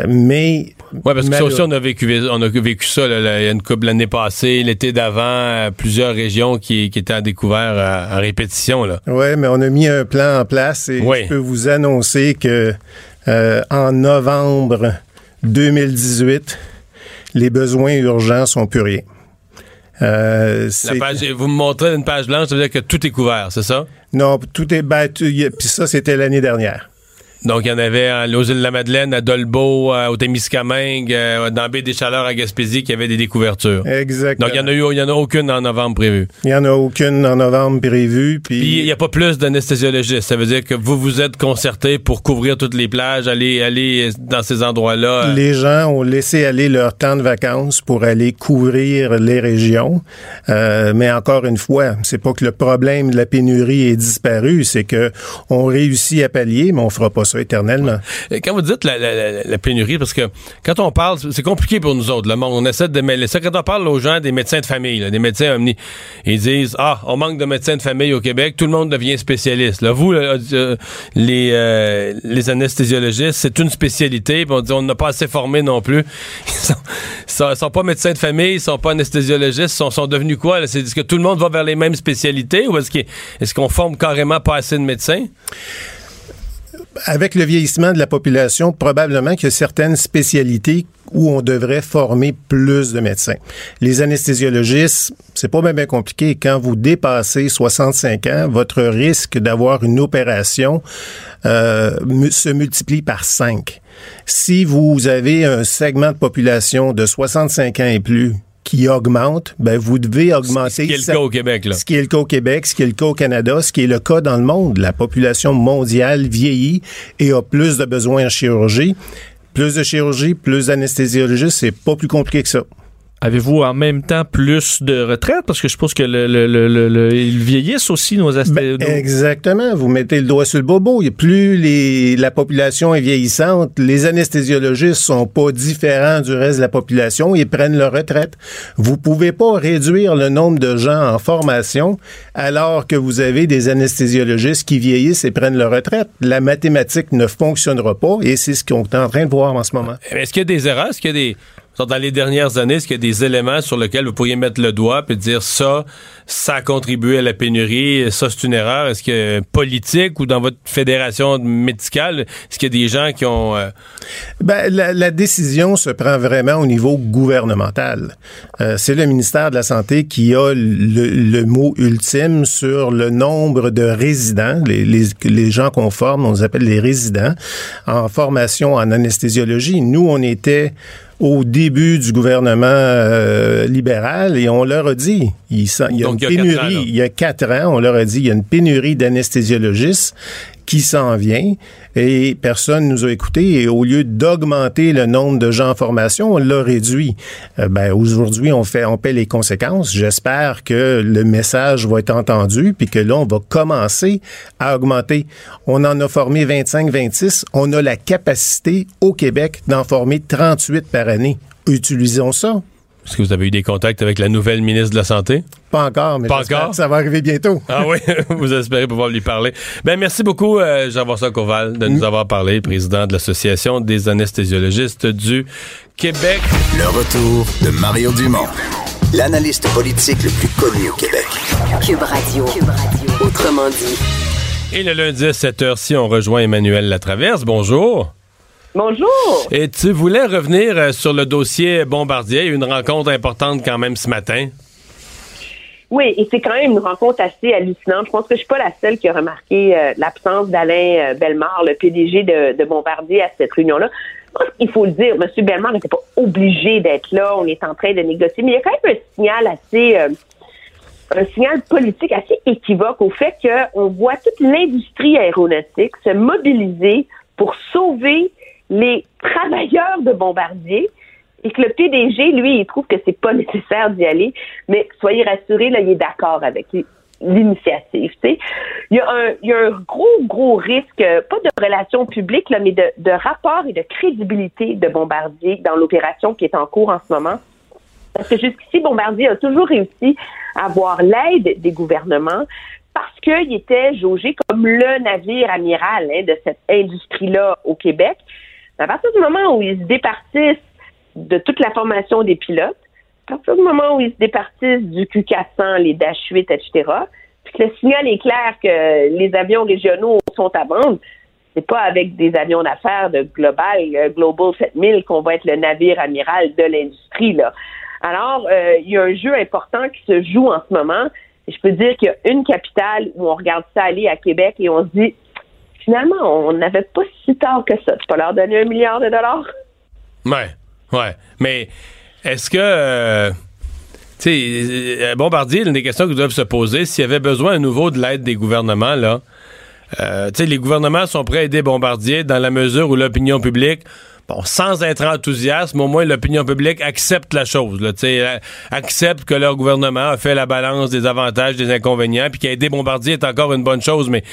I: mais
A: oui, parce que ça aussi, on a vécu, on a vécu ça il y a une couple l'année passée, l'été d'avant, euh, plusieurs régions qui, qui étaient à découvert à, répétition.
I: Oui, mais on a mis un plan en place et je peux vous annoncer que euh, en novembre 2018, les besoins urgents sont plus rien.
A: Euh, vous me montrez une page blanche, ça veut dire que tout est couvert, c'est ça?
I: Non, tout est battu. Puis ça, c'était l'année dernière.
A: Donc, il y en avait à îles de la Madeleine, à Dolbeau, au Témiscamingue, euh, dans Baie des Chaleurs à Gaspésie, qui avait des découvertures.
I: Exactement.
A: Donc, il y en a eu, il y en a aucune en novembre prévue.
I: Il y en a aucune en novembre prévue. Puis,
A: il n'y a pas plus d'anesthésiologistes. Ça veut dire que vous vous êtes concerté pour couvrir toutes les plages, aller, aller dans ces endroits-là.
I: Les gens ont laissé aller leur temps de vacances pour aller couvrir les régions. Euh, mais encore une fois, c'est pas que le problème de la pénurie est disparu, c'est que on réussit à pallier, mais on fera pas ça
A: Quand vous dites la, pénurie, parce que quand on parle, c'est compliqué pour nous autres, le monde. On essaie de mêler ça. Quand on parle aux gens des médecins de famille, des médecins omni, ils disent Ah, on manque de médecins de famille au Québec, tout le monde devient spécialiste. Là, vous, euh, les, euh, anesthésiologistes, c'est une spécialité, on dit on n'a pas assez formé non plus. Ils sont, sont, pas médecins de famille, ils sont pas anestésiologistes, ils sont, sont devenus quoi? C'est que tout le monde va vers les mêmes spécialités ou est-ce qu'on forme carrément pas assez de médecins?
I: Avec le vieillissement de la population, probablement a certaines spécialités où on devrait former plus de médecins. Les anesthésiologistes, c'est pas bien, compliqué. Quand vous dépassez 65 ans, votre risque d'avoir une opération euh, se multiplie par 5. Si vous avez un segment de population de 65 ans et plus qui augmente, ben vous devez augmenter. Ce
A: qui est le cas au Québec, là.
I: Ce qui est le cas au Québec, ce qui est le cas au Canada, ce qui est le cas dans le monde. La population mondiale vieillit et a plus de besoins en chirurgie. Plus de chirurgie, plus d'anesthésiologistes, c'est pas plus compliqué que ça.
B: Avez-vous en même temps plus de retraite? Parce que je suppose que le, le, le, ils vieillissent aussi, nos, ben,
I: Exactement. Vous mettez le doigt sur le bobo. Plus les, la population est vieillissante, les anestésiologistes sont pas différents du reste de la population. Ils prennent leur retraite. Vous pouvez pas réduire le nombre de gens en formation alors que vous avez des anesthésiologistes qui vieillissent et prennent leur retraite. La mathématique ne fonctionnera pas et c'est ce qu'on est en train de voir en ce moment.
A: Est-ce qu'il y a des erreurs? Est-ce qu'il y a des dans les dernières années, est-ce qu'il y a des éléments sur lesquels vous pourriez mettre le doigt et dire ça, ça a contribué à la pénurie, ça c'est une erreur? Est-ce que politique ou dans votre fédération médicale, est-ce qu'il y a des gens qui ont... Euh,
I: ben, la, décision se prend vraiment au niveau gouvernemental. Euh, c'est le ministère de la Santé qui a le, mot ultime sur le nombre de résidents, les, les, les gens qu'on forme, on les appelle les résidents, en formation en anesthésiologie. Nous, on était au début du gouvernement euh, libéral et on leur a dit, il, y a une pénurie, il y a quatre ans, on leur a dit, il y a une pénurie d'anesthésiologistes qui s'en vient et personne nous a écoutés et au lieu d'augmenter le nombre de gens en formation, on l'a réduit. Euh, ben aujourd'hui, on fait on paie les conséquences. J'espère que le message va être entendu puis que là on va commencer à augmenter. On en a formé 25 26, on a la capacité au Québec d'en former 38 par année. Utilisons ça.
A: Est-ce que vous avez eu des contacts avec la nouvelle ministre de la Santé?
I: Pas encore, mais ça va arriver bientôt.
A: Ah oui, vous espérez pouvoir lui parler. Ben merci beaucoup, euh, Jean-François Coval, de nous mm. avoir parlé, président de l'Association des anesthésiologistes du Québec.
D: Le retour de Mario Dumont, l'analyste politique le plus connu au Québec.
E: Cube Radio. Cube Radio. Autrement dit.
A: Et le lundi à cette heure-ci, on rejoint Emmanuel Latraverse. Bonjour.
J: Bonjour.
A: Et tu voulais revenir euh, sur le dossier Bombardier, une rencontre importante quand même ce matin.
J: Oui, et c'est quand même une rencontre assez hallucinante. Je pense que je suis pas la seule qui a remarqué euh, l'absence d'Alain euh, Bellemare, le PDG de, Bombardier, à cette réunion-là. Il faut le dire, M. Bellemare n'était pas obligé d'être là. On est en train de négocier, mais il y a quand même un signal assez, un signal politique assez équivoque au fait qu'on voit toute l'industrie aéronautique se mobiliser pour sauver les travailleurs de Bombardier et que le PDG, lui, il trouve que c'est pas nécessaire d'y aller, mais soyez rassurés, là, il est d'accord avec l'initiative. Il y, a un, il y a un gros, gros risque, pas de relations publiques, là, mais de, de rapport et de crédibilité de Bombardier dans l'opération qui est en cours en ce moment. Parce que jusqu'ici, Bombardier a toujours réussi à avoir l'aide des gouvernements parce qu'il était jaugé comme le navire amiral hein, de cette industrie-là au Québec. À partir du moment où ils se départissent de toute la formation des pilotes, à partir du moment où ils se départissent du Q400, les Dash 8, etc., puis que le signal est clair que les avions régionaux sont à vendre, c'est pas avec des avions d'affaires de Global, euh, Global 7000 qu'on va être le navire amiral de l'industrie, là. Alors, euh, il y a un jeu important qui se joue en ce moment. Je peux dire qu'il y a une capitale où on regarde ça aller à Québec et on se dit, finalement, on n'avait pas si tard que ça. Tu pas leur donner un milliard de dollars?
A: Ouais, ouais. Mais est-ce que. Euh, tu sais, euh, Bombardier, l'une des questions que doivent se poser, s'il y avait besoin à nouveau de l'aide des gouvernements, là. Euh, tu sais, les gouvernements sont prêts à aider Bombardier dans la mesure où l'opinion publique bon, sans être enthousiaste, au moins l'opinion publique accepte la chose, là, euh, accepte que leur gouvernement a fait la balance des avantages, des inconvénients, puis qu'aider Bombardier est encore une bonne chose, mais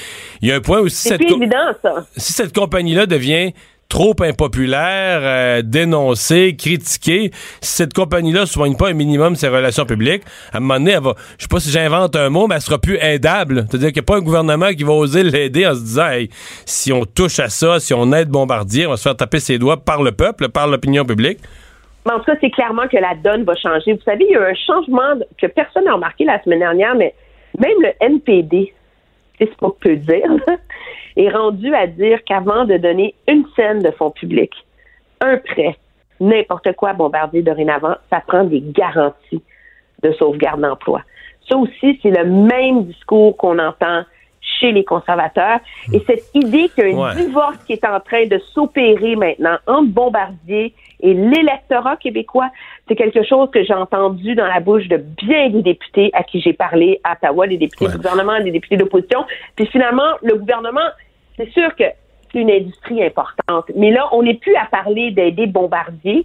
A: il y a un point aussi...
J: C'est évident, ça.
A: Si cette compagnie-là devient trop impopulaire, euh, dénoncé, critiqué. Si cette compagnie-là ne soigne pas un minimum ses relations publiques, à un moment donné, elle va, je sais pas si j'invente un mot, mais elle sera plus aidable. C'est-à-dire qu'il n'y a pas un gouvernement qui va oser l'aider en se disant, hey, si on touche à ça, si on aide Bombardier, on va se faire taper ses doigts par le peuple, par l'opinion publique.
J: Mais en tout cas, c'est clairement que la donne va changer. Vous savez, il y a un changement que personne n'a remarqué la semaine dernière, mais même le NPD, c'est ce qu'on peut dire, est rendu à dire qu'avant de donner une scène de fonds publics, un prêt, n'importe quoi bombardier dorénavant, ça prend des garanties de sauvegarde d'emploi. Ça aussi, c'est le même discours qu'on entend chez les conservateurs. Et cette idée qu'il y a un divorce qui est en train de s'opérer maintenant entre Bombardier et l'électorat québécois, c'est quelque chose que j'ai entendu dans la bouche de bien des députés à qui j'ai parlé à Ottawa, des députés du gouvernement, des députés d'opposition. Puis finalement, le gouvernement, c'est sûr que c'est une industrie importante. Mais là, on n'est plus à parler d'aider Bombardier.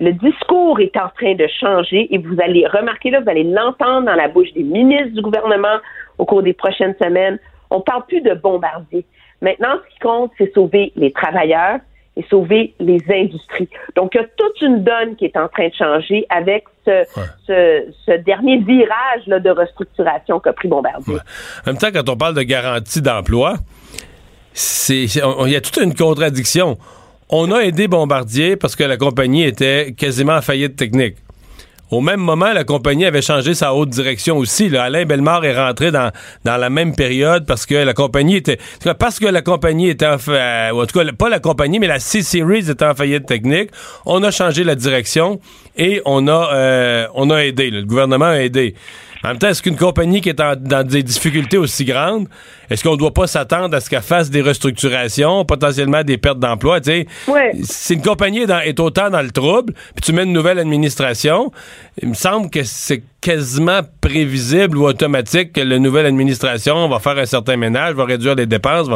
J: le discours est en train de changer et vous allez remarquer là, vous allez l'entendre dans la bouche des ministres du gouvernement au cours des prochaines semaines. On parle plus de bombardier. Maintenant, ce qui compte, c'est sauver les travailleurs et sauver les industries. Donc, il y a toute une donne qui est en train de changer avec ce, ce, dernier virage là, de restructuration qu'a pris Bombardier.
A: En même temps, quand on parle de garantie d'emploi, c'est il y a toute une contradiction. On a aidé Bombardier parce que la compagnie était quasiment en faillite technique. Au même moment, la compagnie avait changé sa haute direction aussi. Alain Bellemare est rentré dans, dans la même période parce que la compagnie était... Parce que la compagnie était en... Euh, en tout cas, pas la compagnie, mais la C-Series était en faillite technique. On a changé la direction et on a, euh, on a aidé. Le gouvernement a aidé. En même temps, est-ce qu'une compagnie qui est dans des difficultés aussi grandes, est-ce qu'on ne doit pas s'attendre à ce qu'elle fasse des restructurations, potentiellement des pertes d'emploi?
J: Ouais.
A: Si une compagnie est, autant dans le trouble, puis tu mets une nouvelle administration, il me semble que c'est quasiment prévisible ou automatique que la nouvelle administration va faire un certain ménage, va réduire les dépenses.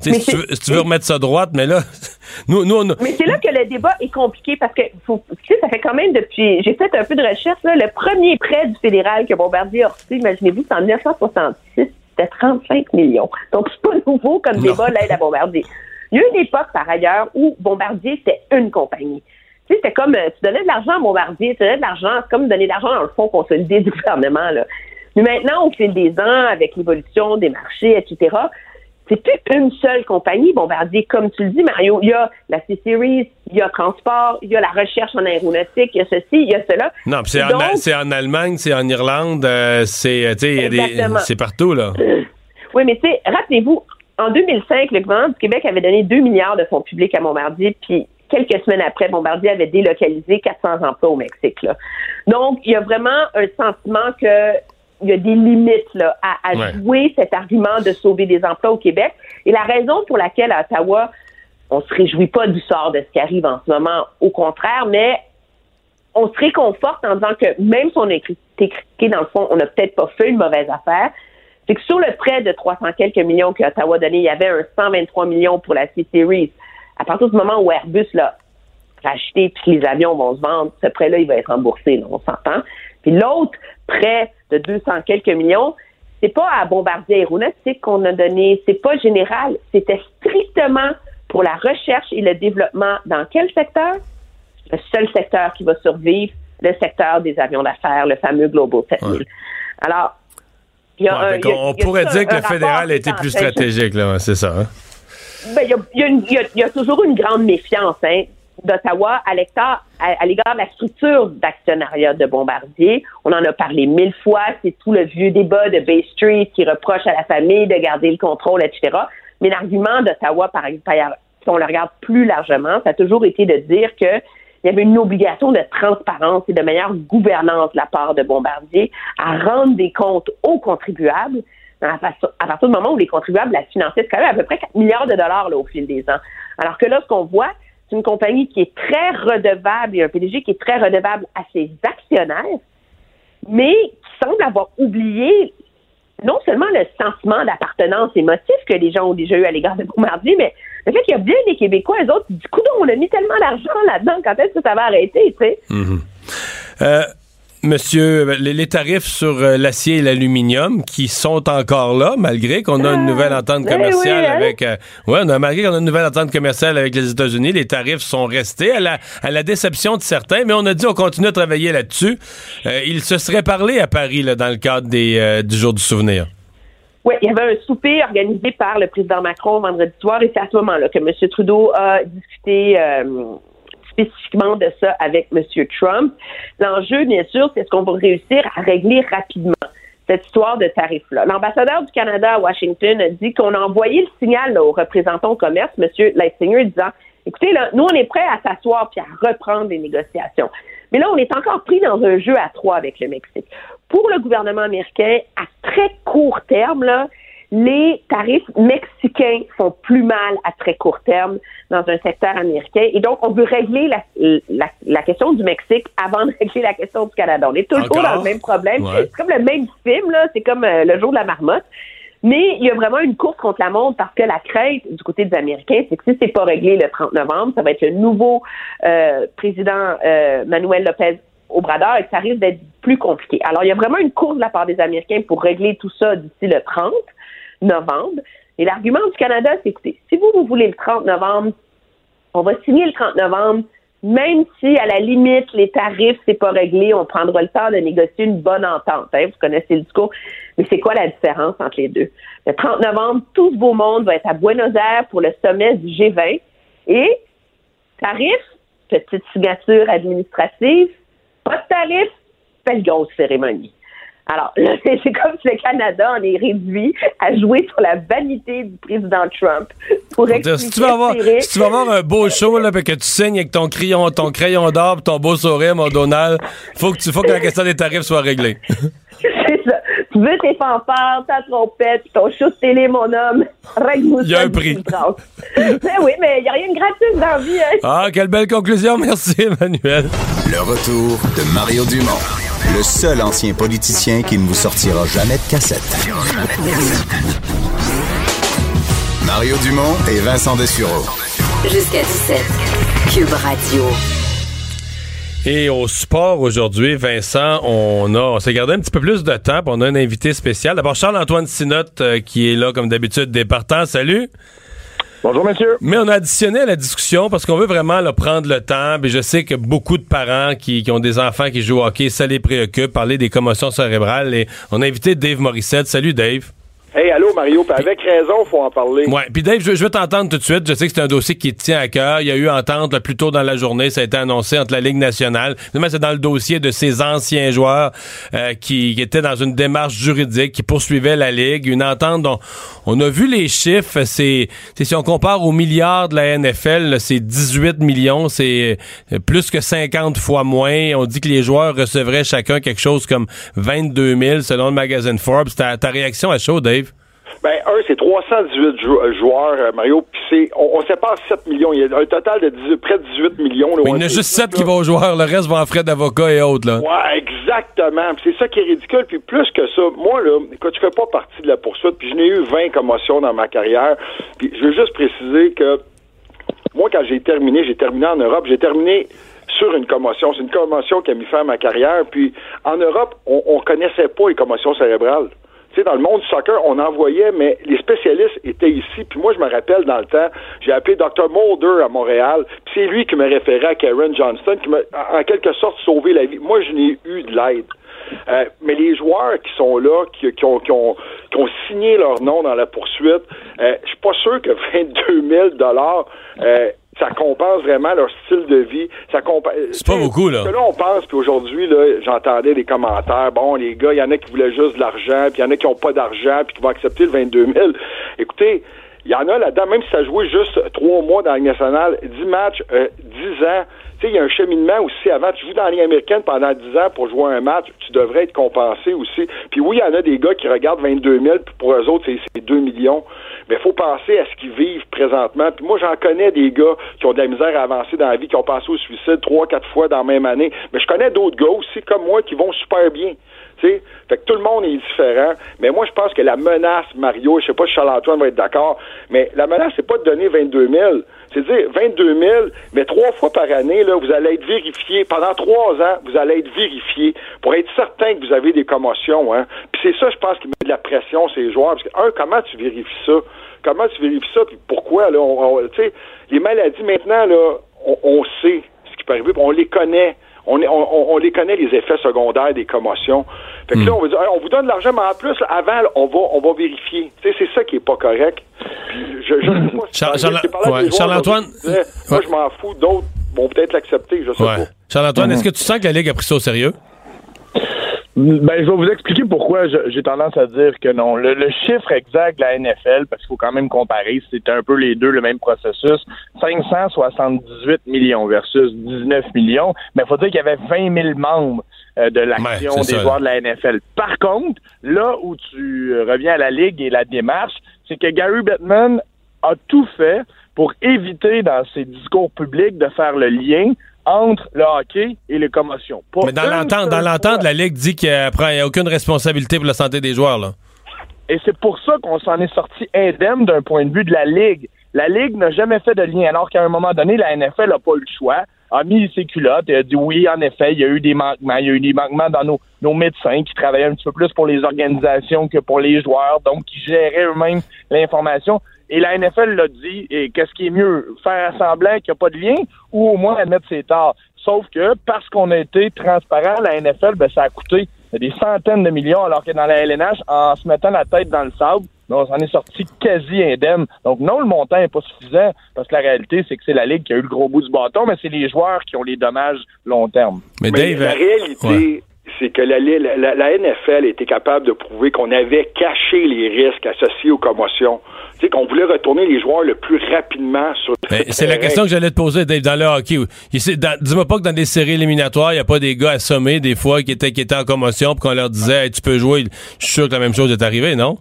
A: si, tu veux, remettre ça droite, mais là, nous, nous
J: Mais c'est là que le débat est compliqué parce que faut, ça fait quand même depuis. J'ai fait un peu de recherche. Là, le premier prêt du fédéral que Bombardier imaginez-vous, c'est en 1966 c'était 35 millions. Donc, c'est pas nouveau comme débat, l'aide à Bombardier. Il y a eu une époque, par ailleurs, où Bombardier, c'était une compagnie. Tu sais, c'était comme, euh, tu donnais de l'argent à Bombardier, tu donnais de l'argent, c'est comme donner de l'argent dans le fonds consolidé du gouvernement, là. Mais maintenant, au fil des ans, avec l'évolution des marchés, etc., c'est plus une seule compagnie, Bombardier. Comme tu le dis, Mario, il y a la C-Series, il y a Transport, il y a la recherche en aéronautique, il y a ceci, il y a cela.
A: Non, c'est en, en, Allemagne, c'est en Irlande, euh, c'est c'est partout, là.
J: Oui, mais tu sais, rappelez-vous, en 2005, le gouvernement du Québec avait donné 2 milliards de fonds publics à Bombardier, puis quelques semaines après, Bombardier avait délocalisé 400 emplois au Mexique. Là. Donc, il y a vraiment un sentiment que il y a des limites là, à, jouer cet argument de sauver des emplois au Québec. Et la raison pour laquelle à Ottawa, on se réjouit pas du sort de ce qui arrive en ce moment, au contraire, mais on se réconforte en disant que même si on a été critiqué, dans le fond, on n'a peut-être pas fait une mauvaise affaire, c'est que sur le prêt de 300 quelques millions qu'Ottawa a donné, il y avait un 123 millions pour la C-Series. À partir du moment où Airbus l'a racheté puis que les avions vont se vendre, ce prêt-là, il va être remboursé, on s'entend. Puis l'autre prêt de 200 quelques millions, c'est pas à Bombardier Aéronautique qu'on a donné, c'est pas général, c'était strictement pour la recherche et le développement dans quel secteur? Le seul secteur qui va survivre, le secteur des avions d'affaires, le fameux Global 7000. Alors,
A: il y a, on pourrait dire que le fédéral a été plus stratégique, là, c'est ça. Hein?
J: Ben, il, y a, toujours une grande méfiance. Hein d'Ottawa à l'égard de la structure d'actionnariat de Bombardier. On en a parlé mille fois. C'est tout le vieux débat de Bay Street qui reproche à la famille de garder le contrôle, etc. Mais l'argument d'Ottawa, par exemple, si on le regarde plus largement, ça a toujours été de dire que il y avait une obligation de transparence et de meilleure gouvernance de la part de Bombardier à rendre des comptes aux contribuables à partir du moment où les contribuables la finançaient, c'est quand même à peu près 4 milliards de dollars au fil des ans. Alors que là, ce qu'on voit, c'est une compagnie qui est très redevable et un PDG qui est très redevable à ses actionnaires, mais qui semble avoir oublié non seulement le sentiment d'appartenance émotif que les gens ont déjà eu à l'égard de Bombardier, mais le fait qu'il y a bien des Québécois, eux autres, du coup, on a mis tellement d'argent là-dedans, quand est-ce que ça va arrêter, tu sais?
A: Mm-hmm. Euh, Monsieur, les, tarifs sur euh, l'acier et l'aluminium qui sont encore là, malgré qu'on a une ah, nouvelle entente ben commerciale hein? avec. Euh, ouais, on a malgré qu'on a une nouvelle entente commerciale avec les États-Unis, les tarifs sont restés à la, à la déception de certains, mais on a dit on continue à travailler là-dessus. Euh, il se serait parlé à Paris là, dans le cadre des, du jour du souvenir.
J: Oui, il y avait un souper organisé par le président Macron vendredi soir et c'est à ce moment-là que M. Trudeau a discuté spécifiquement de ça avec M. Trump. L'enjeu, bien sûr, c'est ce qu'on va réussir à régler rapidement cette histoire de tarifs-là. L'ambassadeur du Canada à Washington a dit qu'on a envoyé le signal aux représentants au commerce, M. Leisinger, disant écoutez, là, nous, on est prêts à s'asseoir puis à reprendre les négociations. Mais là, on est encore pris dans un jeu à trois avec le Mexique. Pour le gouvernement américain, à très court terme, là, les tarifs mexicains font plus mal à très court terme dans un secteur américain. Et donc, on veut régler la, la, question du Mexique avant de régler la question du Canada. On est toujours dans le même problème. C'est comme le même film, là. C'est comme euh, le jour de la marmotte. Mais il y a vraiment une course contre la montre parce que la crainte du côté des Américains, c'est que si c'est pas réglé le 30 novembre, ça va être le nouveau euh, président euh, Manuel Lopez Obrador et que ça risque d'être plus compliqué. Alors, il y a vraiment une course de la part des Américains pour régler tout ça d'ici le 30 novembre. Et l'argument du Canada, c'est écoutez, si vous, vous voulez le 30 novembre, on va signer le 30 novembre, même si à la limite les tarifs c'est pas réglé, on prendra le temps de négocier une bonne entente. Hein, vous connaissez le discours, mais c'est quoi la différence entre les deux? Le 30 novembre, tout ce beau monde va être à Buenos Aires pour le sommet du G20 et tarif, petite signature administrative, pas de tarif, une grosse cérémonie. Alors, c'est comme si le Canada en est réduit à jouer sur la vanité du président Trump pour
A: si tu vas avoir, si tu vas avoir un beau show là, que tu signes avec ton crayon, ton crayon d'or, ton beau sourire, mon Donald, faut que tu, faut que la question des tarifs soit réglée.
J: c'est ça. Tu veux tes fanfares, ta trompette, ton show de télé, mon homme, règle-nous
A: Il y a un prix.
J: mais ben oui, mais il n'y a rien de gratuit dans la vie. Hein.
A: Ah, quelle belle conclusion. Merci, Emmanuel.
D: Le retour de Mario Dumont, le seul ancien politicien qui ne vous sortira jamais de cassette. Mario Dumont et Vincent Dessureau.
E: Jusqu'à 17. Cube Radio.
A: Et au sport aujourd'hui, Vincent, on a, on s'est gardé un petit peu plus de temps. On a un invité spécial. D'abord, Charles-Antoine Sinotte, euh, qui est là, comme d'habitude, départant. Salut.
K: Bonjour, monsieur.
A: Mais on a additionné à la discussion parce qu'on veut vraiment prendre le temps. Et je sais que beaucoup de parents qui, ont des enfants qui jouent au hockey, ça les préoccupe, parler des commotions cérébrales. Et on a invité Dave Morissette. Salut, Dave.
K: Hey, allô Mario, avec raison, faut en parler.
A: Ouais, puis Dave, je, veux t'entendre tout de suite. Je sais que c'est un dossier qui te tient à cœur. Il y a eu entente plus tôt dans la journée, ça a été annoncé entre la Ligue nationale. C'est dans le dossier de ces anciens joueurs euh, qui, étaient dans une démarche juridique, qui poursuivaient la Ligue. Une entente dont on a vu les chiffres. C'est si on compare aux milliards de la NFL, c'est 18 millions, c'est euh, plus que 50 fois moins. On dit que les joueurs recevraient chacun quelque chose comme 22 000 selon le magazine Forbes. Ta, ta réaction à chaud, Dave?
K: Ben, un, c'est 318 euh, joueurs, euh, Mario, puis c'est, on, sépare 7 millions. Il y a un total de près de 18 millions.
A: il y en a juste 7 qui vont aux joueurs, le reste va en frais d'avocat et autres, là.
K: Ouais, exactement. c'est ça qui est ridicule. Puis plus que ça, moi, là, quand je fais pas partie de la poursuite, puis je n'ai eu 20 commotions dans ma carrière, puis je veux juste préciser que moi, quand j'ai terminé, j'ai terminé en Europe, j'ai terminé sur une commotion. C'est une commotion qui a mis fin à ma carrière. Puis en Europe, on, on connaissait pas les commotions cérébrales dans le monde du soccer, on en voyait, mais les spécialistes étaient ici. Puis moi, je me rappelle dans le temps, j'ai appelé Dr. Mulder à Montréal, puis c'est lui qui me référait à Karen Johnston, qui m'a en quelque sorte sauvé la vie. Moi, je n'ai eu de l'aide. Euh, mais les joueurs qui sont là, qui ont, signé leur nom dans la poursuite, euh, je suis pas sûr que 22 000 dollars euh, ça compense vraiment leur style de vie. Ça
A: C'est pas beaucoup, là.
K: là, on pense qu'aujourd'hui, là, j'entendais des commentaires. Bon, les gars, il y en a qui voulaient juste de l'argent, puis il y en a qui n'ont pas d'argent, puis qui vont accepter le 22 000. Écoutez, il y en a là-dedans, même si ça jouait juste trois mois dans la nationale, 10 matchs, euh, 10 ans. Tu sais, il y a un cheminement aussi avant. Tu joues dans la Ligue américaine pendant 10 ans pour jouer un match, tu devrais être compensé aussi. Puis oui, il y en a des gars qui regardent 22 000, puis pour eux autres, c'est 2 millions mais il faut penser à ce qu'ils vivent présentement. Puis moi, j'en connais des gars qui ont de la misère à avancer dans la vie, qui ont passé au suicide trois, quatre fois dans la même année. Mais je connais d'autres gars aussi, comme moi, qui vont super bien. sais? Fait que tout le monde est différent. Mais moi, je pense que la menace, Mario, je sais pas si Charles-Antoine va être d'accord, mais la menace, c'est pas de donner 22 000. C'est dire 22 000, mais trois fois par année, là, vous allez être vérifié. Pendant trois ans, vous allez être vérifié pour être certain que vous avez des commotions. Hein. Puis c'est ça, je pense, qui met de la pression ces joueurs. Parce que, un, comment tu vérifies ça? Comment tu vérifies ça? Puis pourquoi? Là, on, les maladies, maintenant, là, on, sait ce qui peut arriver, on les connaît. On, on, les connaît, les effets secondaires des commotions. Fait que là, hmm. on va dire, on vous donne de l'argent, mais en plus, avant, on va, on va vérifier. c'est ça qui est pas correct. je,
A: Charles-Antoine.
K: Moi, je m'en fous. D'autres vont peut-être l'accepter, je sais pas.
A: Charles-Antoine, est-ce que tu sens que la Ligue a pris ça au sérieux?
L: Ben, je vais vous expliquer pourquoi j'ai tendance à dire que non. Le, chiffre exact de la NFL, parce qu'il faut quand même comparer, c'est un peu les deux le même processus. 578 millions versus 19 millions. Mais il faut dire qu'il y avait 20 000 membres euh, de l'action des joueurs de la NFL. Par contre, là où tu euh, reviens à la Ligue et la démarche, c'est que Gary Bettman a tout fait pour éviter dans ses discours publics de faire le lien entre le hockey et les commotions.
A: Mais dans l'entente, dans l'entente, la Ligue dit qu'il n'y a, aucune responsabilité pour la santé des joueurs, là.
L: Et c'est pour ça qu'on s'en est sorti indemne d'un point de vue de la Ligue. La Ligue n'a jamais fait de lien, alors qu'à un moment donné, la NFL n'a pas eu le choix, a mis ses culottes et a dit oui, en effet, il y a eu des manquements, il y a eu des manquements dans nos, nos médecins qui travaillaient un petit peu plus pour les organisations que pour les joueurs, donc qui géraient eux-mêmes l'information. Et la NFL l'a dit, et qu'est-ce qui est mieux, faire semblant qu'il n'y a pas de lien ou au moins admettre ses torts. Sauf que parce qu'on a été transparent, la NFL, ben, ça a coûté des centaines de millions, alors que dans la LNH, en se mettant la tête dans le sable, ben, on s'en est sorti quasi indemne. Donc non, le montant n'est pas suffisant, parce que la réalité, c'est que c'est la Ligue qui a eu le gros bout du bâton, mais c'est les joueurs qui ont les dommages long terme.
K: Mais, la réalité, c'est que la, la, la, NFL était capable de prouver qu'on avait caché les risques associés aux commotions. Tu sais, qu'on voulait retourner les joueurs le plus rapidement sur
A: le C'est la question que j'allais te poser, Dave, dans le hockey. Dis-moi pas que dans des séries éliminatoires, il n'y a pas des gars assommés, des fois, qui étaient, qui étaient en commotion, puis qu'on leur disait, tu peux jouer. Je suis sûr que la même chose est arrivée, non?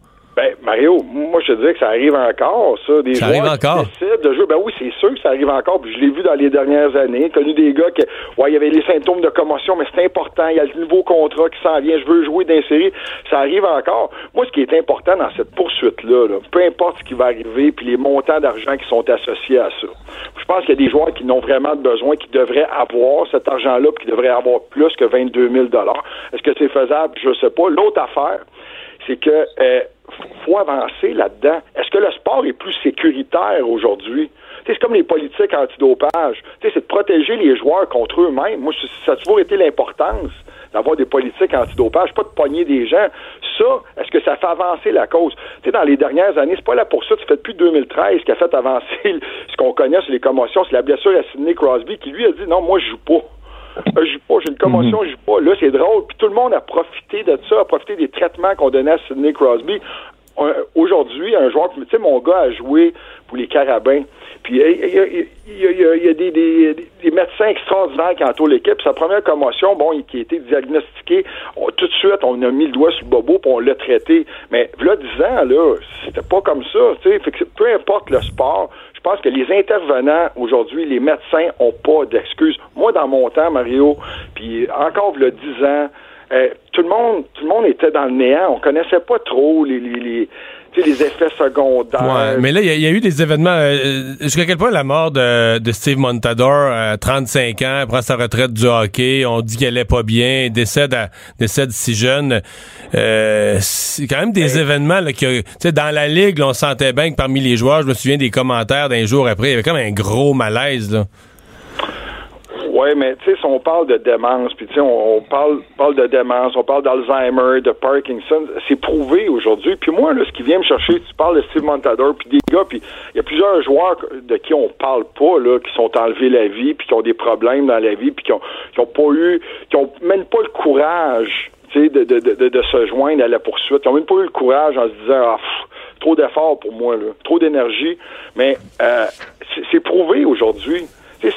K: Mario, moi, je te dirais que ça arrive encore, ça. Des
A: ça arrive encore.
K: Qui de jouer. Ben oui, c'est sûr que ça arrive encore. Puis je l'ai vu dans les dernières années. Connu des gars qui, ouais, il y avait les symptômes de commotion, mais c'est important. Il y a le nouveau contrat qui s'en vient. Je veux jouer d'insérer. Ça arrive encore. Moi, ce qui est important dans cette poursuite-là, peu importe ce qui va arriver, puis les montants d'argent qui sont associés à ça. Je pense qu'il y a des joueurs qui n'ont vraiment besoin, qui devraient avoir cet argent-là, puis qui devraient avoir plus que 22 000 Est-ce que c'est faisable? Je sais pas. L'autre affaire, c'est que euh, faut avancer là-dedans. Est-ce que le sport est plus sécuritaire aujourd'hui? C'est comme les politiques antidopage. C'est de protéger les joueurs contre eux-mêmes. Moi, ça a toujours été l'importance d'avoir des politiques antidopage, pas de pogner des gens. Ça, est-ce que ça fait avancer la cause? Dans les dernières années, c'est pas la poursuite qui fait depuis 2013 qui a fait avancer ce qu'on connaît sur les commotions. C'est la blessure à Sidney Crosby qui, lui, a dit non, moi, je joue pas. Euh, je joue pas, j'ai une commotion, je joue pas. Là, c'est drôle. Puis tout le monde a profité de ça, a profité des traitements qu'on donnait à Sidney Crosby. Aujourd'hui, un joueur, tu sais, mon gars a joué pour les Carabins. Puis il y a, des, médecins extraordinaires qui entourent l'équipe. Sa première commotion, bon, qui a été diagnostiquée, tout de suite, on a mis le doigt sur le bobo puis on l'a traité. Mais là, 10 ans, là, c'était pas comme ça. Fait que peu importe le sport, pense que les intervenants aujourd'hui, les médecins ont pas d'excuses. Moi, dans mon temps, Mario, puis encore a 10 ans, euh, tout le monde tout le monde était dans le néant. On connaissait pas trop les effets secondaires.
A: Ouais, mais là, il y, a eu des événements. Euh, jusqu'à quel point la mort de, de Steve Montador, à 35 ans, prend sa retraite du hockey, on dit qu'elle est pas bien, décède, à, décède si jeune. Euh, c'est quand même des événements là, que, dans la ligue, on sentait bien que parmi les joueurs, je me souviens des commentaires d'un jour après, il y avait comme un gros malaise. Là.
K: Oui, mais tu sais, si on parle de démence, puis tu sais, on, parle, parle de démence, on parle d'Alzheimer, de Parkinson, c'est prouvé aujourd'hui. Puis moi, là, ce qui vient me chercher, tu parles de Steve Montador, puis des gars, puis il y a plusieurs joueurs de qui on parle pas, là, qui sont enlevés la vie, puis qui ont des problèmes dans la vie, puis qui ont, qui ont pas eu, qui ont même pas le courage, tu sais, de, de, de, se joindre à la poursuite. Ils ont même pas eu le courage en se disant, ah, trop d'efforts pour moi, là, trop d'énergie. Mais euh, c'est prouvé aujourd'hui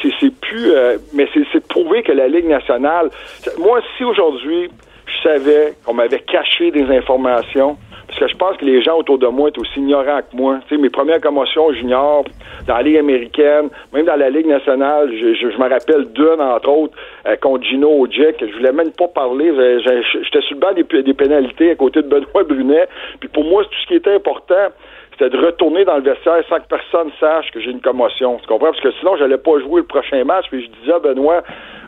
K: c'est plus. Euh, mais c'est de prouver que la Ligue nationale. Moi, si aujourd'hui, je savais qu'on m'avait caché des informations, parce que je pense que les gens autour de moi sont aussi ignorants que moi. Tu sais, mes premières commotions juniors dans la Ligue américaine, même dans la Ligue nationale, je, je, me rappelle d'une, entre autres, euh, contre Gino Ojic. Je voulais même pas parler. J'étais sur le banc des, des pénalités à côté de Benoît Brunet. Puis pour moi, tout ce qui était important, c'était de retourner dans le vestiaire sans que personne sache que j'ai une commotion. Tu comprends? Parce que sinon, j'allais pas jouer le prochain match. Puis je disais à Benoît,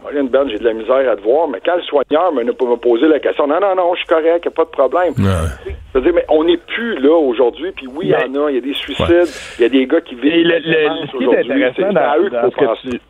K: Rien Ben, j'ai de la misère à te voir, mais quand le soigneur me, me poser la question, non, non, non, je suis correct, a pas de problème. Ouais. dire, mais on n'est plus là aujourd'hui, puis oui, il y en a, il y a des suicides, il y a des gars qui vivent.
L: Le, le, ce qui est intéressant dans, dans ce que tu,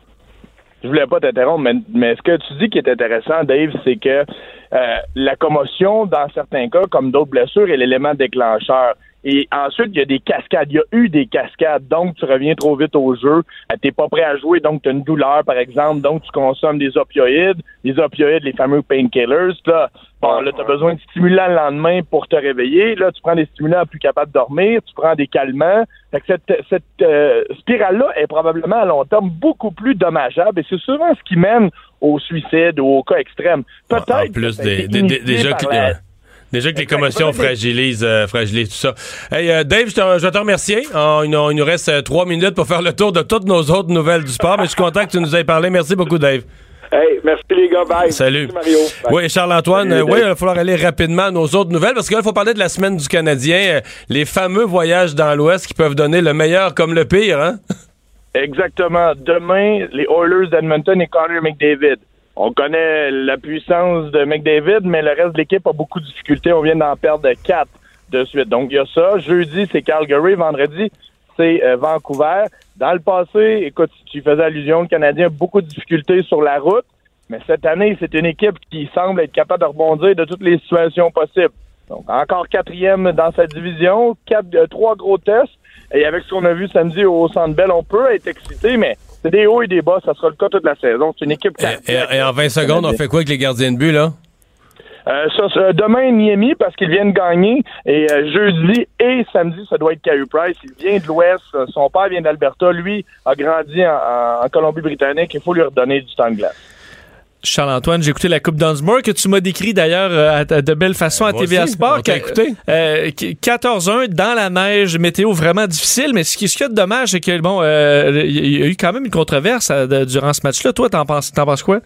L: je voulais pas t'interrompre, mais, mais, ce que tu dis qui est intéressant, Dave, c'est que euh, la commotion, dans certains cas, comme d'autres blessures, est l'élément déclencheur. Et ensuite, il y a des cascades. Il y a eu des cascades. Donc, tu reviens trop vite au jeu. Euh, tu n'es pas prêt à jouer, donc tu as une douleur, par exemple. Donc, tu consommes des opioïdes. Les opioïdes, les fameux painkillers. Là, bon, là, tu as besoin de stimulants le lendemain pour te réveiller. Là, tu prends des stimulants plus capables de dormir. Tu prends des calmants. Fait que cette, cette euh, spirale-là est probablement à long terme beaucoup plus dommageable. Et c'est souvent ce qui mène au suicide ou au cas extrême. Peut-être. En
A: plus des, des, des, déjà Déjà que les commotions fragilisent, euh, fragilisent tout ça. Hey, euh, Dave, je, te, je vais te remercier. il, nous, reste euh, trois minutes pour faire le tour de toutes nos autres nouvelles du sport, mais je suis content que tu nous aies parlé. Merci beaucoup, Dave.
K: Hey, merci les gars. Bye.
A: Salut.
K: Mario.
A: Oui, Charles-Antoine, oui, il va falloir aller rapidement à nos autres nouvelles parce que là, il faut parler de la semaine du Canadien. Euh, les fameux voyages dans l'Ouest qui peuvent donner le meilleur comme le pire, hein?
L: Exactement. Demain, les Oilers d'Edmonton et Connor McDavid. On connaît la puissance de McDavid, mais le reste de l'équipe a beaucoup de difficultés. On vient d'en perdre quatre de suite. Donc, il y a ça. Jeudi, c'est Calgary. Vendredi, c'est euh, Vancouver. Dans le passé, écoute, tu faisais allusion, le Canadien a beaucoup de difficultés sur la route, mais cette année, c'est une équipe qui semble être capable de rebondir de toutes les situations possibles. Donc, encore quatrième dans sa division, quatre, euh, trois gros tests. Et avec ce qu'on a vu samedi au Centre Bell, on peut être excité, mais c'est des hauts et des bas. Ça sera le cas toute la saison. C'est une équipe...
A: Et, et, en 20 secondes, on fait quoi avec les gardiens de but, là?
L: Euh, ça, demain, Miami, parce qu'ils viennent gagner. Et euh, jeudi et samedi, ça doit être Carey Price. Il vient de l'Ouest. Son père vient d'Alberta. Lui a grandi en, Colombie-Britannique. Il faut lui redonner du temps de glace.
B: Charles-Antoine, j'ai écouté la Coupe Dunsmore que tu m'as décrit d'ailleurs euh, de belle façon à TVA Sport.
A: écouté.
B: 14-1 dans la neige, météo vraiment difficile, mais ce qui, est dommage, c'est que bon, il y a eu quand même une controverse durant ce match-là. Toi, t'en penses, t'en penses quoi?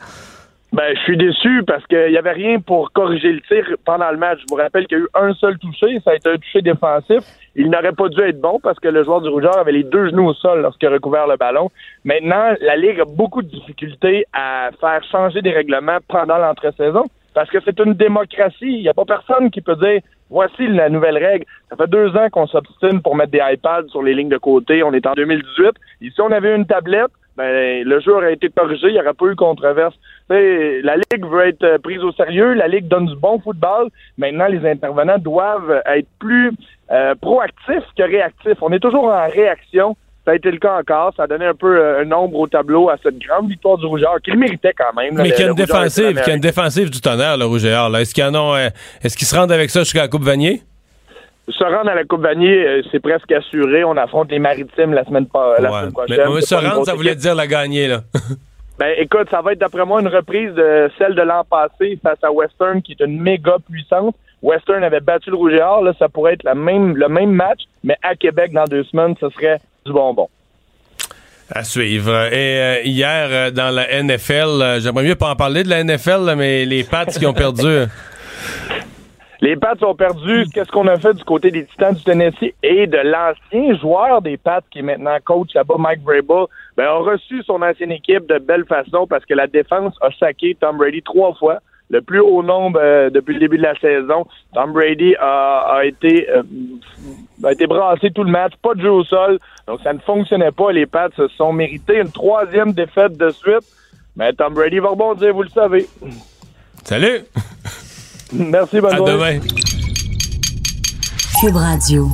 L: Ben, je suis déçu parce qu'il n'y avait rien pour corriger le tir pendant le match. Je vous rappelle qu'il y a eu un seul touché, ça a été un touché défensif. Il n'aurait pas dû être bon parce que le joueur du Rougeur avait les deux genoux au sol lorsqu'il a recouvert le ballon. Maintenant, la Ligue a beaucoup de difficultés à faire changer des règlements pendant l'entre-saison parce que c'est une démocratie. Il n'y a pas personne qui peut dire voici la nouvelle règle. Ça fait deux ans qu'on s'obstine pour mettre des iPads sur les lignes de côté. On est en 2018. Ici, on avait une tablette ben, le jeu aurait été corrigé, il n'y aurait pas eu controverse. La Ligue veut être euh, prise au sérieux, la Ligue donne du bon football. Maintenant, les intervenants doivent être plus euh, proactifs que réactifs. On est toujours en réaction. Ça a été le cas encore. Ça a donné un peu euh, un nombre au tableau à cette grande victoire du Rougeur, qu'il méritait quand même.
A: Mais qu'il y a une défensive, qu'il y a une défensive du tonnerre, le Rougeur. Est-ce qu'ils est-ce qu'ils se rendent avec ça jusqu'à la Coupe Vanier?
L: Se rendre à la Coupe Vanier, euh, c'est presque assuré. On affronte les Maritimes la semaine, la prochaine.
A: Mais, se rendre, ça voulait dire la gagner, là.
L: ben, écoute, ça va être d'après moi une reprise de celle de l'an passé face à Western, qui est une méga puissante. Western avait battu le Rouge et Là, ça pourrait être la même, le même match, mais à Québec dans deux semaines, ce serait du bonbon.
A: À suivre. Et euh, hier, euh, dans la NFL, j'aimerais mieux pas en parler de la NFL, mais les Pats qui ont perdu.
L: Les Pats ont perdu. Qu'est-ce qu'on a fait du côté des Titans du Tennessee et de l'ancien joueur des Pats qui est maintenant coach là-bas, Mike Vrabel, ben, a reçu son ancienne équipe de belle façon parce que la défense a saqué Tom Brady trois fois, le plus haut nombre euh, depuis le début de la saison. Tom Brady a, été euh, a été brassé tout le match, pas de jeu au sol, donc ça ne fonctionnait pas. Les Pats se sont mérités une troisième défaite de suite. Mais Tom Brady va rebondir, vous le savez.
A: Salut!
L: Merci, bonne
A: À demain.
E: Cube Radio.